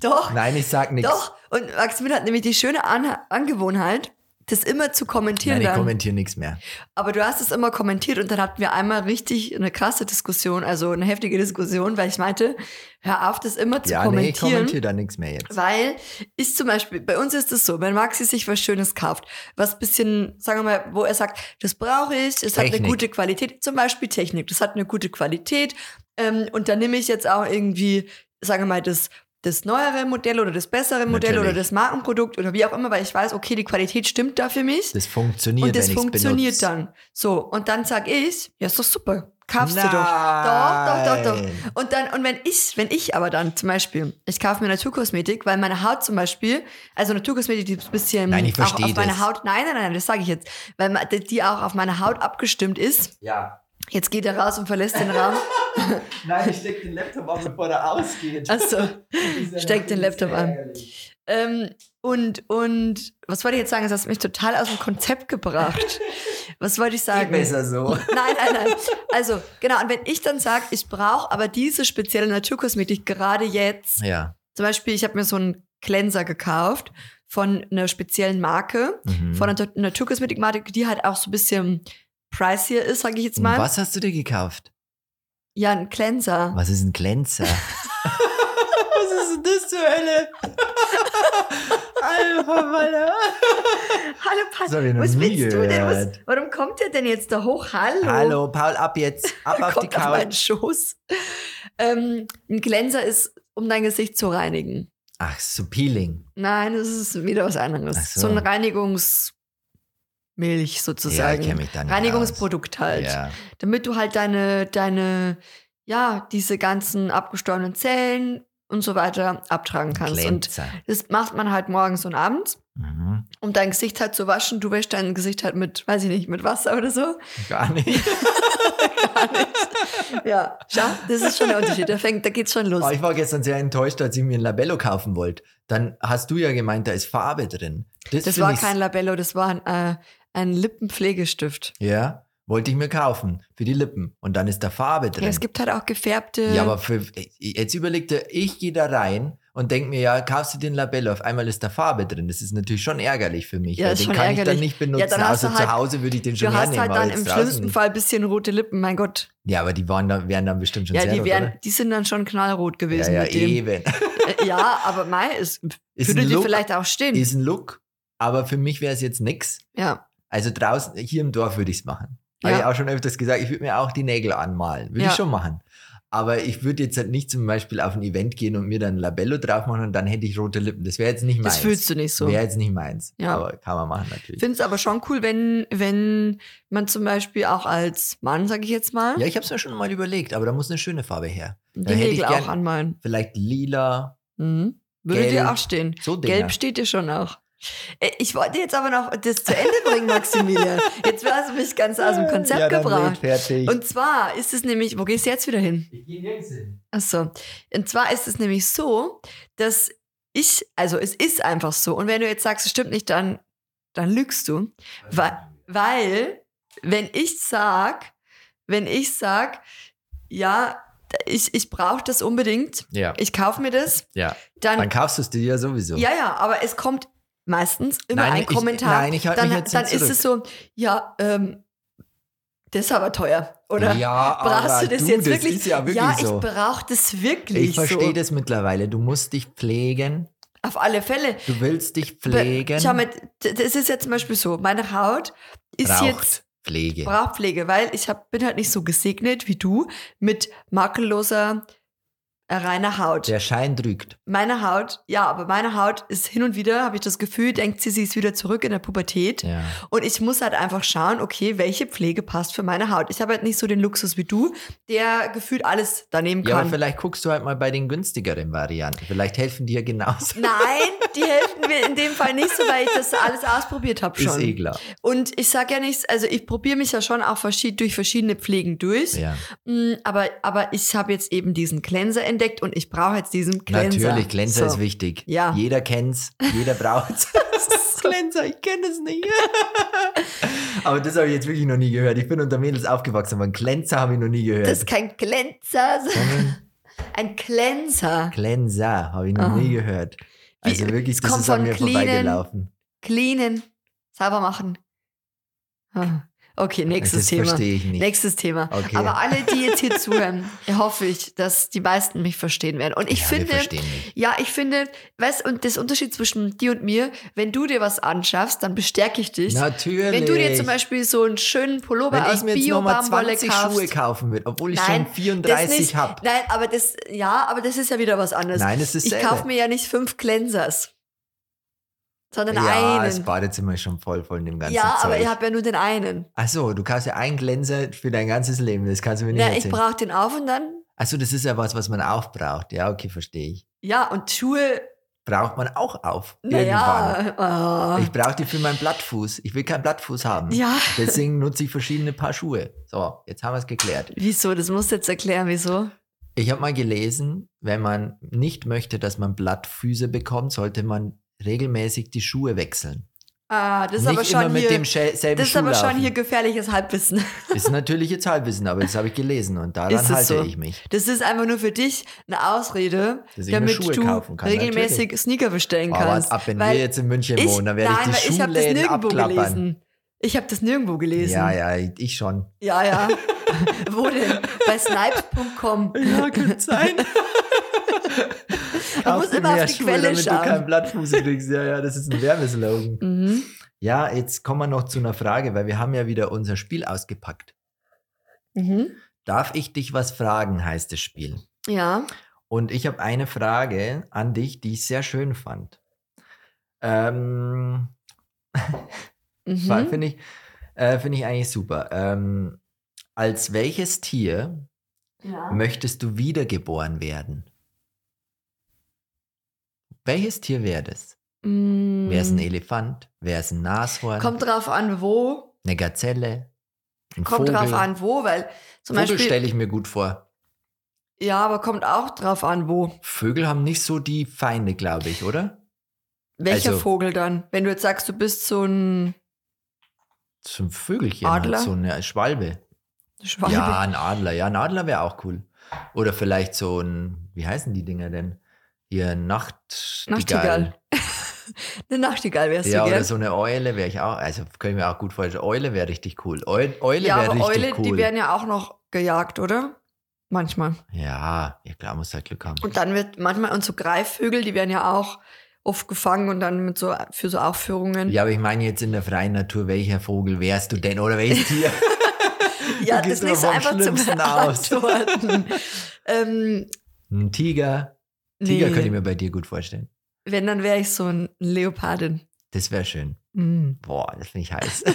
[SPEAKER 1] Doch.
[SPEAKER 2] Nein, ich sag nichts.
[SPEAKER 1] Doch. Und Maximilian hat nämlich die schöne An Angewohnheit, das immer zu kommentieren.
[SPEAKER 2] Nein, ich kommentiere nichts mehr.
[SPEAKER 1] Aber du hast es immer kommentiert und dann hatten wir einmal richtig eine krasse Diskussion, also eine heftige Diskussion, weil ich meinte, hör auf, das immer zu
[SPEAKER 2] ja,
[SPEAKER 1] kommentieren.
[SPEAKER 2] Nee, ich kommentiere da nichts mehr jetzt.
[SPEAKER 1] Weil ist zum Beispiel, bei uns ist es so, wenn Maxi sich was Schönes kauft, was bisschen, sagen wir mal, wo er sagt, das brauche ich, es hat eine gute Qualität, zum Beispiel Technik, das hat eine gute Qualität ähm, und dann nehme ich jetzt auch irgendwie, sagen wir mal, das das neuere Modell oder das bessere Modell Natürlich. oder das Markenprodukt oder wie auch immer, weil ich weiß, okay, die Qualität stimmt da für mich.
[SPEAKER 2] Das funktioniert.
[SPEAKER 1] Und das funktioniert dann. So, und dann sag ich, ja, ist doch super. Kaufst Nein. du doch. Doch, doch, doch, doch. Und dann, und wenn ich, wenn ich aber dann zum Beispiel, ich kaufe mir Naturkosmetik, weil meine Haut zum Beispiel, also Naturkosmetik, die ein bisschen
[SPEAKER 2] nein,
[SPEAKER 1] auch auf
[SPEAKER 2] das.
[SPEAKER 1] meine Haut, nein, nein, nein, das sage ich jetzt, weil die auch auf meine Haut abgestimmt ist.
[SPEAKER 2] Ja.
[SPEAKER 1] Jetzt geht er raus und verlässt den Raum.
[SPEAKER 2] Nein, ich steck den Laptop an, bevor er ausgeht.
[SPEAKER 1] Achso, steck den Laptop an. Ähm, und, und was wollte ich jetzt sagen? Das hat mich total aus dem Konzept gebracht. Was wollte ich sagen?
[SPEAKER 2] Geht besser so.
[SPEAKER 1] Nein, nein, nein. Also, genau. Und wenn ich dann sage, ich brauche aber diese spezielle Naturkosmetik gerade jetzt.
[SPEAKER 2] Ja.
[SPEAKER 1] Zum Beispiel, ich habe mir so einen Cleanser gekauft von einer speziellen Marke, mhm. von einer Naturkosmetikmarke, die halt auch so ein bisschen pricier ist, sage ich jetzt mal.
[SPEAKER 2] Und was hast du dir gekauft?
[SPEAKER 1] Ja, ein Cleanser.
[SPEAKER 2] Was ist ein Cleanser? was ist denn das zur Hölle? Alter, Walle.
[SPEAKER 1] Hallo, Paul. Was willst du denn? Was, warum kommt der denn jetzt da hoch? Hallo.
[SPEAKER 2] Hallo, Paul, ab jetzt. Ab auf die Couch. Auf
[SPEAKER 1] meinen Schoß. Ähm, ein Cleanser ist, um dein Gesicht zu reinigen.
[SPEAKER 2] Ach, so Peeling.
[SPEAKER 1] Nein, das ist wieder was anderes. So. so ein Reinigungs... Milch sozusagen.
[SPEAKER 2] Ja, mich dann
[SPEAKER 1] Reinigungsprodukt
[SPEAKER 2] aus.
[SPEAKER 1] halt.
[SPEAKER 2] Ja.
[SPEAKER 1] Damit du halt deine, deine, ja, diese ganzen abgestorbenen Zellen und so weiter abtragen kannst. Und das macht man halt morgens und abends,
[SPEAKER 2] Mhm.
[SPEAKER 1] um dein Gesicht halt zu waschen. Du wäschst dein Gesicht halt mit, weiß ich nicht, mit Wasser oder so.
[SPEAKER 2] Gar nicht.
[SPEAKER 1] Ja, schau, das ist schon der Unterschied. Da, fängt, da geht's schon los.
[SPEAKER 2] Aber ich war gestern sehr enttäuscht, als ich mir ein Labello kaufen wollte. Dann hast du ja gemeint, da ist Farbe drin.
[SPEAKER 1] Das
[SPEAKER 2] find
[SPEAKER 1] war kein Labello, das war ein, äh, ein Lippenpflegestift.
[SPEAKER 2] Ja, wollte ich mir kaufen für die Lippen. Und dann ist da Farbe drin.
[SPEAKER 1] Ja, es gibt halt auch gefärbte.
[SPEAKER 2] Ja, aber für, jetzt überlegte, ich gehe da rein und denke mir, ja, kaufst du den Labello, auf einmal ist da Farbe drin. Das ist natürlich schon ärgerlich für mich.
[SPEAKER 1] Ja,
[SPEAKER 2] den
[SPEAKER 1] schon
[SPEAKER 2] kann ich dann
[SPEAKER 1] ärgerlich.
[SPEAKER 2] nicht benutzen.
[SPEAKER 1] Ja, dann
[SPEAKER 2] Außer
[SPEAKER 1] halt-
[SPEAKER 2] zu Hause würde ich den schon
[SPEAKER 1] du hast
[SPEAKER 2] hernehmen.
[SPEAKER 1] halt dann im schlimmsten. Fall ein bisschen rote Lippen, mein Gott.
[SPEAKER 2] Ja, aber die waren da, wären dann bestimmt schon
[SPEAKER 1] Ja,
[SPEAKER 2] sehr
[SPEAKER 1] die,
[SPEAKER 2] rot,
[SPEAKER 1] wären,
[SPEAKER 2] oder?
[SPEAKER 1] die sind dann schon knallrot
[SPEAKER 2] Ja,
[SPEAKER 1] gewesen
[SPEAKER 2] ja,
[SPEAKER 1] dem.
[SPEAKER 2] eben.
[SPEAKER 1] Äh, Ja, aber Mai ist,
[SPEAKER 2] Ist
[SPEAKER 1] würde dir vielleicht auch stehen.
[SPEAKER 2] ist ein Look, aber für mich wäre es jetzt nix.
[SPEAKER 1] ja.
[SPEAKER 2] Also draußen, hier im Dorf würde ich es machen.
[SPEAKER 1] Ja.
[SPEAKER 2] Habe ich auch schon öfters gesagt, ich würde mir auch die Nägel anmalen. Würde
[SPEAKER 1] Ja.
[SPEAKER 2] ich schon machen. Aber ich würde jetzt halt nicht zum Beispiel auf ein Event gehen und mir dann ein Labello drauf machen und dann hätte ich rote Lippen. Das wäre jetzt nicht meins.
[SPEAKER 1] Das fühlst du nicht so.
[SPEAKER 2] Wäre jetzt nicht meins.
[SPEAKER 1] Ja.
[SPEAKER 2] Aber kann man machen
[SPEAKER 1] Ich
[SPEAKER 2] natürlich.
[SPEAKER 1] finde es aber schon cool, wenn, wenn man zum Beispiel auch als Mann, sage ich jetzt mal,
[SPEAKER 2] Ja, ich habe es mir schon mal überlegt, aber da muss eine schöne Farbe her.
[SPEAKER 1] die
[SPEAKER 2] da hätte ich
[SPEAKER 1] Nägel auch anmalen.
[SPEAKER 2] Vielleicht lila,
[SPEAKER 1] Mhm. Würde
[SPEAKER 2] Gelb.
[SPEAKER 1] dir auch stehen.
[SPEAKER 2] so.
[SPEAKER 1] Gelb steht dir schon auch. Äh, Ich wollte jetzt aber noch das zu Ende bringen, Maximilian. Jetzt hast du mich ganz aus dem Konzept
[SPEAKER 2] ja, dann
[SPEAKER 1] gebracht. Und zwar ist es nämlich, wo gehst du jetzt wieder hin?
[SPEAKER 2] ich gehe nirgends hin.
[SPEAKER 1] Achso. Und zwar ist es nämlich so, dass ich, also es ist einfach so. Und wenn du jetzt sagst, es stimmt nicht, dann, dann lügst du. Weil, weil, wenn ich sag, wenn ich sag, ja, ich, ich brauche das unbedingt,
[SPEAKER 2] Ja,
[SPEAKER 1] ich kaufe mir das,
[SPEAKER 2] ja.
[SPEAKER 1] dann,
[SPEAKER 2] Dann kaufst du es dir ja sowieso.
[SPEAKER 1] ja, ja, aber es kommt meistens immer
[SPEAKER 2] Nein,
[SPEAKER 1] ein
[SPEAKER 2] ich-
[SPEAKER 1] Kommentar.
[SPEAKER 2] nein, ich halte
[SPEAKER 1] dann
[SPEAKER 2] mich jetzt
[SPEAKER 1] dann ist es so, ja, ähm, das ist aber teuer, oder?
[SPEAKER 2] ja,
[SPEAKER 1] Brauchst
[SPEAKER 2] aber
[SPEAKER 1] du das
[SPEAKER 2] du,
[SPEAKER 1] jetzt
[SPEAKER 2] das
[SPEAKER 1] wirklich?
[SPEAKER 2] ist ja wirklich
[SPEAKER 1] ja,
[SPEAKER 2] so.
[SPEAKER 1] ich brauche das wirklich
[SPEAKER 2] Ich verstehe
[SPEAKER 1] so.
[SPEAKER 2] das mittlerweile. Du musst dich pflegen.
[SPEAKER 1] Auf alle Fälle.
[SPEAKER 2] Du willst dich pflegen.
[SPEAKER 1] Schau mal, das ist jetzt zum Beispiel so, meine Haut ist
[SPEAKER 2] braucht
[SPEAKER 1] jetzt
[SPEAKER 2] Pflege.
[SPEAKER 1] braucht Pflege, weil ich hab, bin halt nicht so gesegnet wie du mit makelloser, äh, reiner Haut.
[SPEAKER 2] Der Schein trügt.
[SPEAKER 1] Meine Haut, ja, aber meine Haut ist hin und wieder, habe ich das Gefühl, denkt sie, sie ist wieder zurück in der Pubertät.
[SPEAKER 2] Ja.
[SPEAKER 1] Und ich muss halt einfach schauen, okay, welche Pflege passt für meine Haut. Ich habe halt nicht so den Luxus wie du, der gefühlt alles daneben
[SPEAKER 2] ja, aber
[SPEAKER 1] kann.
[SPEAKER 2] vielleicht guckst du halt mal bei den günstigeren Varianten. Vielleicht helfen die ja genauso.
[SPEAKER 1] Nein, die helfen mir in dem Fall nicht so, weil ich das alles ausprobiert habe schon.
[SPEAKER 2] Ist eh klar.
[SPEAKER 1] Und ich sage ja nichts, also ich probiere mich ja schon auch durch verschiedene Pflegen durch.
[SPEAKER 2] Ja.
[SPEAKER 1] Mm, Aber, aber ich habe jetzt eben diesen Cleanser entdeckt und ich brauche jetzt diesen Cleanser.
[SPEAKER 2] Natürlich, Glänzer
[SPEAKER 1] So.
[SPEAKER 2] ist wichtig.
[SPEAKER 1] Ja.
[SPEAKER 2] Jeder kennt's, jeder braucht's. Glänzer, ich kenne es nicht. aber das habe ich jetzt wirklich noch nie gehört. Ich bin unter Mädels aufgewachsen, aber einen Glänzer habe ich noch nie gehört.
[SPEAKER 1] Das ist kein Cleanser, sondern
[SPEAKER 2] Sondern
[SPEAKER 1] ein Cleanser.
[SPEAKER 2] Glänzer habe ich noch
[SPEAKER 1] Ah.
[SPEAKER 2] nie gehört. Also
[SPEAKER 1] Wie-
[SPEAKER 2] wirklich,
[SPEAKER 1] es
[SPEAKER 2] das
[SPEAKER 1] kommt
[SPEAKER 2] ist an mir
[SPEAKER 1] cleanen.
[SPEAKER 2] vorbeigelaufen.
[SPEAKER 1] Cleanen, sauber machen. Ah, Okay, nächstes
[SPEAKER 2] das
[SPEAKER 1] Thema.
[SPEAKER 2] verstehe ich nicht.
[SPEAKER 1] Nächstes Thema.
[SPEAKER 2] Okay.
[SPEAKER 1] Aber alle, die jetzt hier zuhören, hoffe ich, dass die meisten mich verstehen werden. Und ich
[SPEAKER 2] ja,
[SPEAKER 1] finde. Ja, ich finde, weißt und das Unterschied zwischen dir und mir, wenn du dir was anschaffst, dann bestärke ich dich.
[SPEAKER 2] Natürlich.
[SPEAKER 1] Wenn du dir zum Beispiel so einen schönen Pullover
[SPEAKER 2] Wenn
[SPEAKER 1] aus
[SPEAKER 2] ich mir jetzt nochmal
[SPEAKER 1] Bio-Baumwolle
[SPEAKER 2] 20
[SPEAKER 1] kaufst.
[SPEAKER 2] Schuhe kaufen will, obwohl ich
[SPEAKER 1] Nein,
[SPEAKER 2] schon 34
[SPEAKER 1] das nicht,
[SPEAKER 2] habe.
[SPEAKER 1] Nein, aber das, ja, aber das ist ja wieder was anderes.
[SPEAKER 2] Nein, es ist
[SPEAKER 1] ich kaufe mir ja nicht fünf Cleansers, sondern
[SPEAKER 2] Ja, das
[SPEAKER 1] einen.
[SPEAKER 2] Badezimmer ist schon voll von dem ganzen
[SPEAKER 1] Ja,
[SPEAKER 2] Zeug.
[SPEAKER 1] aber ich habe ja nur den einen.
[SPEAKER 2] Achso, du kaufst ja einen Glänzer für dein ganzes Leben. Das kannst du mir nicht
[SPEAKER 1] Ja, ich brauche den auf und dann.
[SPEAKER 2] Achso, das ist ja was, was man auch braucht. Ja, okay, verstehe ich.
[SPEAKER 1] Ja, und Schuhe,
[SPEAKER 2] Braucht man auch auf. Irgendwann.
[SPEAKER 1] naja. Oh.
[SPEAKER 2] Ich brauche die für meinen Blattfuß. Ich will keinen Blattfuß haben.
[SPEAKER 1] Ja.
[SPEAKER 2] Deswegen nutze ich verschiedene Paar Schuhe. So, jetzt haben wir es geklärt.
[SPEAKER 1] Wieso? Das musst du jetzt erklären, wieso?
[SPEAKER 2] Ich habe mal gelesen, wenn man nicht möchte, dass man Blattfüße bekommt, sollte man regelmäßig die Schuhe wechseln.
[SPEAKER 1] Ah, das ist
[SPEAKER 2] nicht
[SPEAKER 1] aber schon
[SPEAKER 2] immer mit
[SPEAKER 1] hier. Das ist aber schon hier gefährliches Halbwissen.
[SPEAKER 2] Ist natürlich jetzt Halbwissen, aber das habe ich gelesen und daran halte
[SPEAKER 1] so?
[SPEAKER 2] ich mich.
[SPEAKER 1] Das ist einfach nur für dich eine Ausrede, damit du
[SPEAKER 2] kann,
[SPEAKER 1] regelmäßig Sneaker bestellen
[SPEAKER 2] Aber
[SPEAKER 1] kannst.
[SPEAKER 2] ab, wenn
[SPEAKER 1] Weil
[SPEAKER 2] wir jetzt in München
[SPEAKER 1] ich,
[SPEAKER 2] wohnen, dann werde
[SPEAKER 1] nein,
[SPEAKER 2] ich die
[SPEAKER 1] weil ich habe das
[SPEAKER 2] Schuhläden
[SPEAKER 1] nirgendwo
[SPEAKER 2] abklappern.
[SPEAKER 1] gelesen. Ich habe das nirgendwo gelesen.
[SPEAKER 2] Ja, ja, ich schon.
[SPEAKER 1] Ja, ja. Wo denn? Bei snipes.com.
[SPEAKER 2] Ja, könnte sein.
[SPEAKER 1] Man muss immer auf die Quelle
[SPEAKER 2] damit du keinen
[SPEAKER 1] schauen.
[SPEAKER 2] Blattfuß kriegst. Ja, ja, das ist ein Werbeslogan.
[SPEAKER 1] Mhm.
[SPEAKER 2] Ja, jetzt kommen wir noch zu einer Frage, weil wir haben ja wieder unser Spiel ausgepackt.
[SPEAKER 1] Mhm.
[SPEAKER 2] Darf ich dich was fragen, heißt das Spiel.
[SPEAKER 1] Ja.
[SPEAKER 2] Und ich habe eine Frage an dich, die ich sehr schön fand. Ähm,
[SPEAKER 1] Mhm.
[SPEAKER 2] Finde ich, äh, find ich eigentlich super. Ähm, als welches Tier
[SPEAKER 1] ja.
[SPEAKER 2] möchtest du wiedergeboren werden? Welches Tier wäre das?
[SPEAKER 1] Mm,
[SPEAKER 2] Wäre es ein Elefant? Wäre es ein Nashorn?
[SPEAKER 1] Kommt drauf an, wo.
[SPEAKER 2] eine Gazelle? Ein
[SPEAKER 1] Kommt
[SPEAKER 2] Vogel?
[SPEAKER 1] drauf an, wo, weil zum
[SPEAKER 2] Vogel
[SPEAKER 1] Beispiel.
[SPEAKER 2] stelle ich mir gut vor.
[SPEAKER 1] Ja, aber kommt auch drauf an, wo.
[SPEAKER 2] Vögel haben nicht so die Feinde, glaube ich, oder?
[SPEAKER 1] Welcher
[SPEAKER 2] Also-
[SPEAKER 1] Vogel dann? Wenn du jetzt sagst, du bist so ein
[SPEAKER 2] So ein Vögelchen,
[SPEAKER 1] Adler?
[SPEAKER 2] Halt, so eine Schwalbe.
[SPEAKER 1] Schwalbe.
[SPEAKER 2] Ja, ein Adler. Ja, ein Adler wäre auch cool. Oder vielleicht so ein, wie heißen die Dinger denn? Hier Nacht
[SPEAKER 1] Nachtigall. Eine Nachtigall wärst
[SPEAKER 2] Ja,
[SPEAKER 1] du
[SPEAKER 2] oder
[SPEAKER 1] gern.
[SPEAKER 2] so eine Eule wäre ich auch, also könnte ich mir auch gut vorstellen. Eule wäre richtig cool. Eu Eule
[SPEAKER 1] ja,
[SPEAKER 2] wäre
[SPEAKER 1] aber
[SPEAKER 2] richtig
[SPEAKER 1] Eule,
[SPEAKER 2] cool.
[SPEAKER 1] die werden ja auch noch gejagt, oder? Manchmal.
[SPEAKER 2] ja, ja klar, muss halt Glück haben.
[SPEAKER 1] Und dann wird manchmal, und so Greifvögel, die werden ja auch oft gefangen und dann mit so, für so Aufführungen.
[SPEAKER 2] Ja, aber ich meine jetzt in der freien Natur, welcher Vogel wärst du denn oder welches Tier?
[SPEAKER 1] Ja, das ist nicht so einfach
[SPEAKER 2] vom
[SPEAKER 1] zu
[SPEAKER 2] Schlimmsten aus.
[SPEAKER 1] beantworten. ähm,
[SPEAKER 2] Ein Tiger. Tiger könnte ich mir bei dir gut vorstellen.
[SPEAKER 1] Wenn, dann wäre ich so ein Leopardin.
[SPEAKER 2] Das wäre schön.
[SPEAKER 1] Mhm.
[SPEAKER 2] Boah, das finde ich heiß.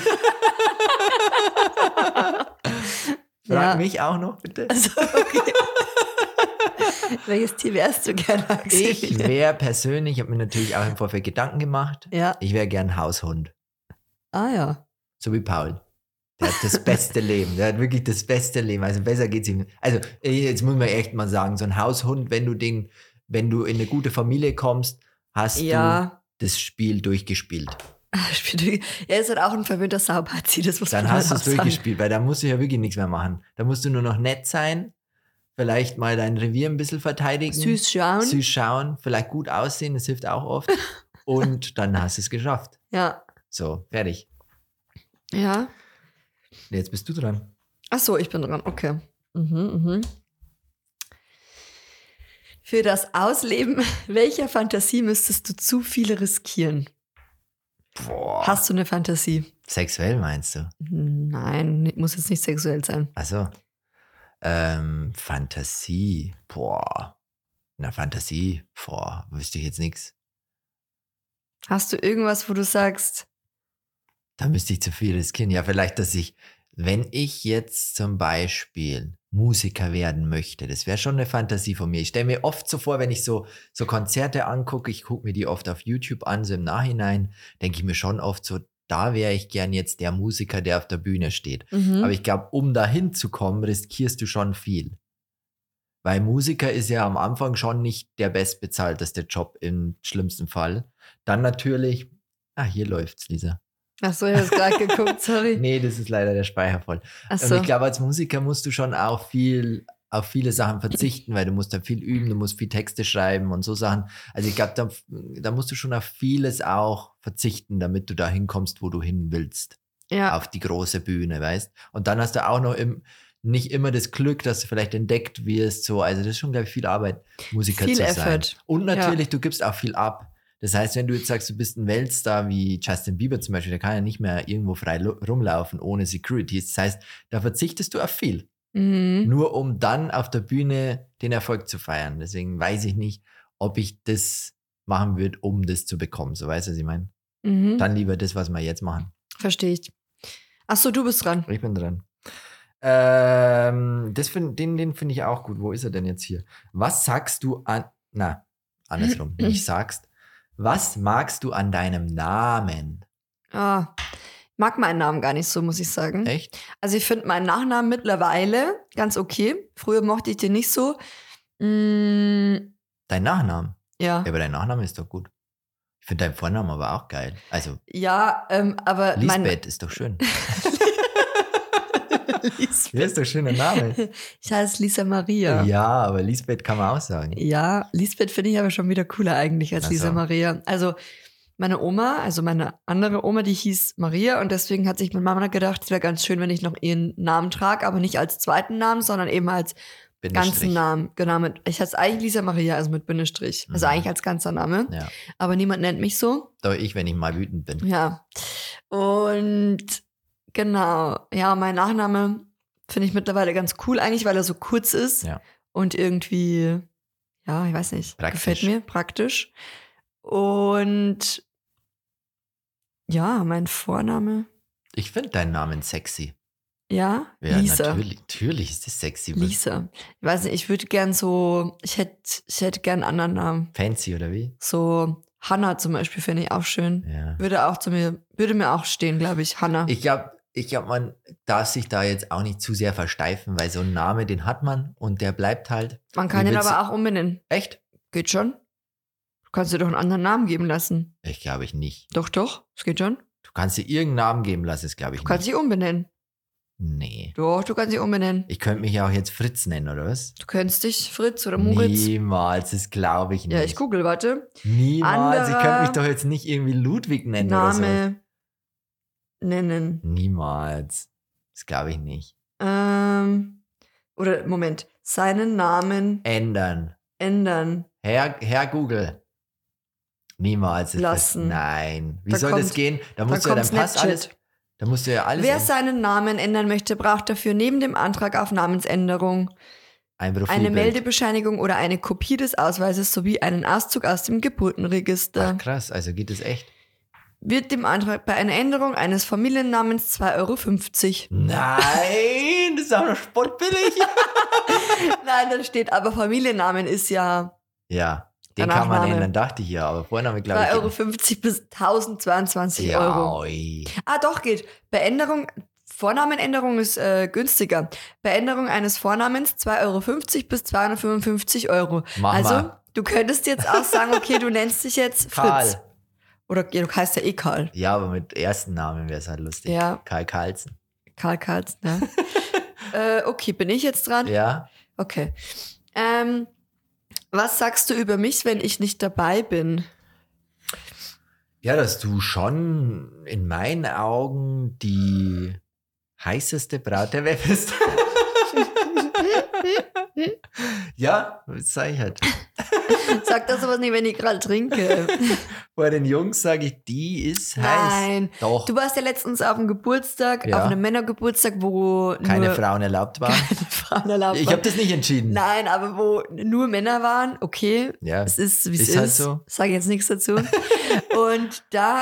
[SPEAKER 2] Frag
[SPEAKER 1] Ja.
[SPEAKER 2] mich auch noch, bitte.
[SPEAKER 1] Also, okay. Welches Tier wärst du gerne, Axel?
[SPEAKER 2] Ich wäre persönlich, ich habe mir natürlich auch im Vorfeld Gedanken gemacht,
[SPEAKER 1] Ja.
[SPEAKER 2] ich wäre gern Haushund.
[SPEAKER 1] Ah ja.
[SPEAKER 2] So wie Paul. Der hat das beste Leben. Der hat wirklich das beste Leben. Also besser geht's ihm. Also jetzt muss man echt mal sagen, so ein Haushund, wenn du den, wenn du in eine gute Familie kommst, hast du
[SPEAKER 1] Ja.
[SPEAKER 2] das Spiel durchgespielt.
[SPEAKER 1] Er ist halt auch ein verwöhnter Saubazi, das muss
[SPEAKER 2] Dann
[SPEAKER 1] man
[SPEAKER 2] hast du es durchgespielt, weil da musst du ja wirklich nichts mehr machen. Da musst du nur noch nett sein, vielleicht mal dein Revier ein bisschen verteidigen.
[SPEAKER 1] Süß schauen.
[SPEAKER 2] Süß schauen, vielleicht gut aussehen, das hilft auch oft. Und dann hast du es geschafft.
[SPEAKER 1] Ja.
[SPEAKER 2] So, fertig.
[SPEAKER 1] Ja.
[SPEAKER 2] Jetzt bist du dran.
[SPEAKER 1] Ach so, ich bin dran. Okay. Mhm, mhm. Für das Ausleben welcher Fantasie müsstest du zu viel riskieren?
[SPEAKER 2] Boah.
[SPEAKER 1] Hast du eine Fantasie?
[SPEAKER 2] Sexuell meinst du?
[SPEAKER 1] Nein, muss jetzt nicht sexuell sein.
[SPEAKER 2] Also, ähm, Fantasie. Boah. Na, Fantasie. Boah, wüsste ich jetzt nichts.
[SPEAKER 1] Hast du irgendwas, wo du sagst,
[SPEAKER 2] Da müsste ich zu viel riskieren. Ja, vielleicht, dass ich, wenn ich jetzt zum Beispiel Musiker werden möchte, das wäre schon eine Fantasie von mir. Ich stelle mir oft so vor, wenn ich so, so Konzerte angucke, ich gucke mir die oft auf YouTube an, so im Nachhinein, denke ich mir schon oft so, da wäre ich gern jetzt der Musiker, der auf der Bühne steht.
[SPEAKER 1] mhm.
[SPEAKER 2] Aber ich glaube, um dahin zu kommen, riskierst du schon viel. Weil Musiker ist ja am Anfang schon nicht der bestbezahlteste Job im schlimmsten Fall. Dann natürlich, ah, hier läuft's, Lisa.
[SPEAKER 1] Ach so, ich habe gerade geguckt, sorry.
[SPEAKER 2] Nee, das ist leider der Speicher voll.
[SPEAKER 1] Ach
[SPEAKER 2] Und
[SPEAKER 1] so.
[SPEAKER 2] ich glaube, als Musiker musst du schon auch viel auf viele Sachen verzichten, weil du musst da viel üben, du musst viel Texte schreiben und so Sachen. Also ich glaube, da, da musst du schon auf vieles auch verzichten, damit du da hinkommst, wo du hin willst.
[SPEAKER 1] ja,
[SPEAKER 2] Auf die große Bühne, weißt? Und dann hast du auch noch im, nicht immer das Glück, dass du vielleicht entdeckt wirst, so. Also das ist schon, glaube ich, viel Arbeit, Musiker
[SPEAKER 1] Viel
[SPEAKER 2] zu sein.
[SPEAKER 1] Effort.
[SPEAKER 2] Und natürlich, du gibst auch viel ab. Das heißt, wenn du jetzt sagst, du bist ein Weltstar wie Justin Bieber zum Beispiel, der kann ja nicht mehr irgendwo frei rumlaufen ohne Security. Das heißt, da verzichtest du auf viel.
[SPEAKER 1] mhm.
[SPEAKER 2] Nur um dann auf der Bühne den Erfolg zu feiern. Deswegen weiß ich nicht, ob ich das machen würde, um das zu bekommen. So weißt du, was ich meine?
[SPEAKER 1] Mhm.
[SPEAKER 2] Dann lieber das, was wir jetzt machen.
[SPEAKER 1] verstehe ich. Ach so, du bist dran.
[SPEAKER 2] Ich bin dran. Ähm, das find, den den finde ich auch gut. Wo ist er denn jetzt hier? Was sagst du an. Na, andersrum. nicht sagst. Was magst du an deinem Namen?
[SPEAKER 1] Ah, mag meinen Namen gar nicht so, muss ich sagen.
[SPEAKER 2] Echt?
[SPEAKER 1] Also ich finde meinen Nachnamen mittlerweile ganz okay. Früher mochte ich den nicht so. Mm,
[SPEAKER 2] Dein Nachnamen?
[SPEAKER 1] ja.
[SPEAKER 2] Ja, aber dein Nachname ist doch gut. Ich finde deinen Vornamen aber auch geil. Also,
[SPEAKER 1] Ja, ähm, aber mein
[SPEAKER 2] Lisbeth ist doch schön.
[SPEAKER 1] Lisbeth.
[SPEAKER 2] Ja, ist doch schöner Name.
[SPEAKER 1] Ich heiße Lisa Maria.
[SPEAKER 2] Ja, aber Lisbeth kann man auch sagen.
[SPEAKER 1] Ja, Lisbeth finde ich aber schon wieder cooler eigentlich als
[SPEAKER 2] Ach
[SPEAKER 1] Lisa. Maria. Also meine Oma, also meine andere Oma, die hieß Maria und deswegen hat sich meine Mama gedacht, es wäre ganz schön, wenn ich noch ihren Namen trage, aber nicht als zweiten Namen, sondern eben als ganzen. Namen. Genau, mit, ich heiße eigentlich Lisa Maria, also mit Bindestrich. Also
[SPEAKER 2] Mhm.
[SPEAKER 1] eigentlich als ganzer Name.
[SPEAKER 2] Ja,
[SPEAKER 1] Aber niemand nennt mich so.
[SPEAKER 2] aber ich, wenn ich mal wütend bin.
[SPEAKER 1] Ja. Und genau, ja, mein Nachname finde ich mittlerweile ganz cool eigentlich, weil er so kurz ist
[SPEAKER 2] Ja.
[SPEAKER 1] und irgendwie, ja, ich weiß nicht,
[SPEAKER 2] Praktisch.
[SPEAKER 1] gefällt mir, praktisch. Und ja, mein Vorname.
[SPEAKER 2] Ich finde deinen Namen sexy.
[SPEAKER 1] Ja?
[SPEAKER 2] Ja,
[SPEAKER 1] Lisa.
[SPEAKER 2] natürlich, natürlich ist das sexy.
[SPEAKER 1] Lisa. Ich weiß nicht, ich würde gern so, ich hätte ich hätte gern einen anderen Namen.
[SPEAKER 2] Fancy oder wie?
[SPEAKER 1] So Hannah zum Beispiel finde ich auch schön.
[SPEAKER 2] Ja.
[SPEAKER 1] Würde auch zu mir, würde mir auch stehen, glaube ich. Hannah.
[SPEAKER 2] Ich glaube, ich glaub, man darf sich da jetzt auch nicht zu sehr versteifen, weil so ein Name, den hat man und der bleibt halt.
[SPEAKER 1] Man kann ihn aber auch umbenennen.
[SPEAKER 2] Echt?
[SPEAKER 1] Geht schon. Du kannst dir doch einen anderen Namen geben lassen.
[SPEAKER 2] Ich glaube ich nicht.
[SPEAKER 1] Doch, doch. Es geht schon.
[SPEAKER 2] Du kannst dir irgendeinen Namen geben lassen, das glaube ich
[SPEAKER 1] Du kannst
[SPEAKER 2] nicht.
[SPEAKER 1] dich umbenennen.
[SPEAKER 2] Nee.
[SPEAKER 1] Doch, du kannst dich umbenennen.
[SPEAKER 2] Ich könnte mich ja auch jetzt Fritz nennen, oder was?
[SPEAKER 1] Du kennst dich Fritz oder Moritz.
[SPEAKER 2] Niemals, das glaube ich nicht.
[SPEAKER 1] Ja, ich google, warte.
[SPEAKER 2] Niemals. Ich könnte mich
[SPEAKER 1] Anderer
[SPEAKER 2] doch jetzt nicht irgendwie Ludwig nennen oder so.
[SPEAKER 1] Nennen.
[SPEAKER 2] Niemals. Das glaube ich nicht.
[SPEAKER 1] Ähm, oder Moment, seinen Namen
[SPEAKER 2] Ändern.
[SPEAKER 1] ändern.
[SPEAKER 2] Herr, Herr Google. Niemals. ist
[SPEAKER 1] Lassen.
[SPEAKER 2] Das, nein. Wie
[SPEAKER 1] Da
[SPEAKER 2] soll
[SPEAKER 1] kommt-
[SPEAKER 2] das gehen? Da musst du ja
[SPEAKER 1] kommt
[SPEAKER 2] dein Pass
[SPEAKER 1] Snapchat.
[SPEAKER 2] alles. Da musst du ja alles
[SPEAKER 1] Wer
[SPEAKER 2] ändern.
[SPEAKER 1] seinen Namen ändern möchte, braucht dafür neben dem Antrag auf Namensänderung
[SPEAKER 2] ein
[SPEAKER 1] eine. Meldebescheinigung oder eine Kopie des Ausweises sowie einen Auszug aus dem Geburtenregister.
[SPEAKER 2] Ach krass, also geht es echt.
[SPEAKER 1] Wird dem Antrag bei einer Änderung eines Familiennamens 2,50 Euro.
[SPEAKER 2] Nein, das ist auch noch spottbillig.
[SPEAKER 1] Nein, da steht aber Familiennamen ist ja
[SPEAKER 2] ja, den kann man ändern, dachte ich ja, aber Vorname glaube
[SPEAKER 1] 2,50
[SPEAKER 2] ich.
[SPEAKER 1] Euro bis 1022
[SPEAKER 2] ja,
[SPEAKER 1] Euro.
[SPEAKER 2] oi.
[SPEAKER 1] Ah, doch, geht. Bei Änderung, Vornamenänderung ist äh, günstiger. Bei Änderung eines Vornamens 2,50 Euro bis 255 Euro.
[SPEAKER 2] Mach
[SPEAKER 1] also,
[SPEAKER 2] mal.
[SPEAKER 1] du könntest jetzt auch sagen, okay, du nennst dich jetzt Fritz.
[SPEAKER 2] Karl.
[SPEAKER 1] Oder ja, du heißt ja eh Karl.
[SPEAKER 2] Ja, aber mit ersten Namen wäre es halt lustig.
[SPEAKER 1] Ja.
[SPEAKER 2] Karl Carlsen.
[SPEAKER 1] Karl Karls, ne? äh, okay, bin ich jetzt dran?
[SPEAKER 2] Ja.
[SPEAKER 1] Okay. Ähm, was sagst du über mich, wenn ich nicht dabei bin?
[SPEAKER 2] Ja, dass du schon in meinen Augen die heißeste Braut der Welt bist. ja, das sag ich halt.
[SPEAKER 1] Sag das aber nicht, wenn ich gerade trinke.
[SPEAKER 2] Vor den Jungs sage ich, die ist heiß.
[SPEAKER 1] Nein.
[SPEAKER 2] Doch,
[SPEAKER 1] Du warst ja letztens auf einem Geburtstag,
[SPEAKER 2] Ja.
[SPEAKER 1] auf einem Männergeburtstag, wo
[SPEAKER 2] keine Frauen erlaubt waren.
[SPEAKER 1] keine Frauen erlaubt
[SPEAKER 2] Ich habe das nicht entschieden.
[SPEAKER 1] Nein, aber wo nur Männer waren, okay,
[SPEAKER 2] Ja,
[SPEAKER 1] es ist, wie es
[SPEAKER 2] Ist
[SPEAKER 1] ist.
[SPEAKER 2] halt so.
[SPEAKER 1] Sag jetzt nichts dazu. Und da,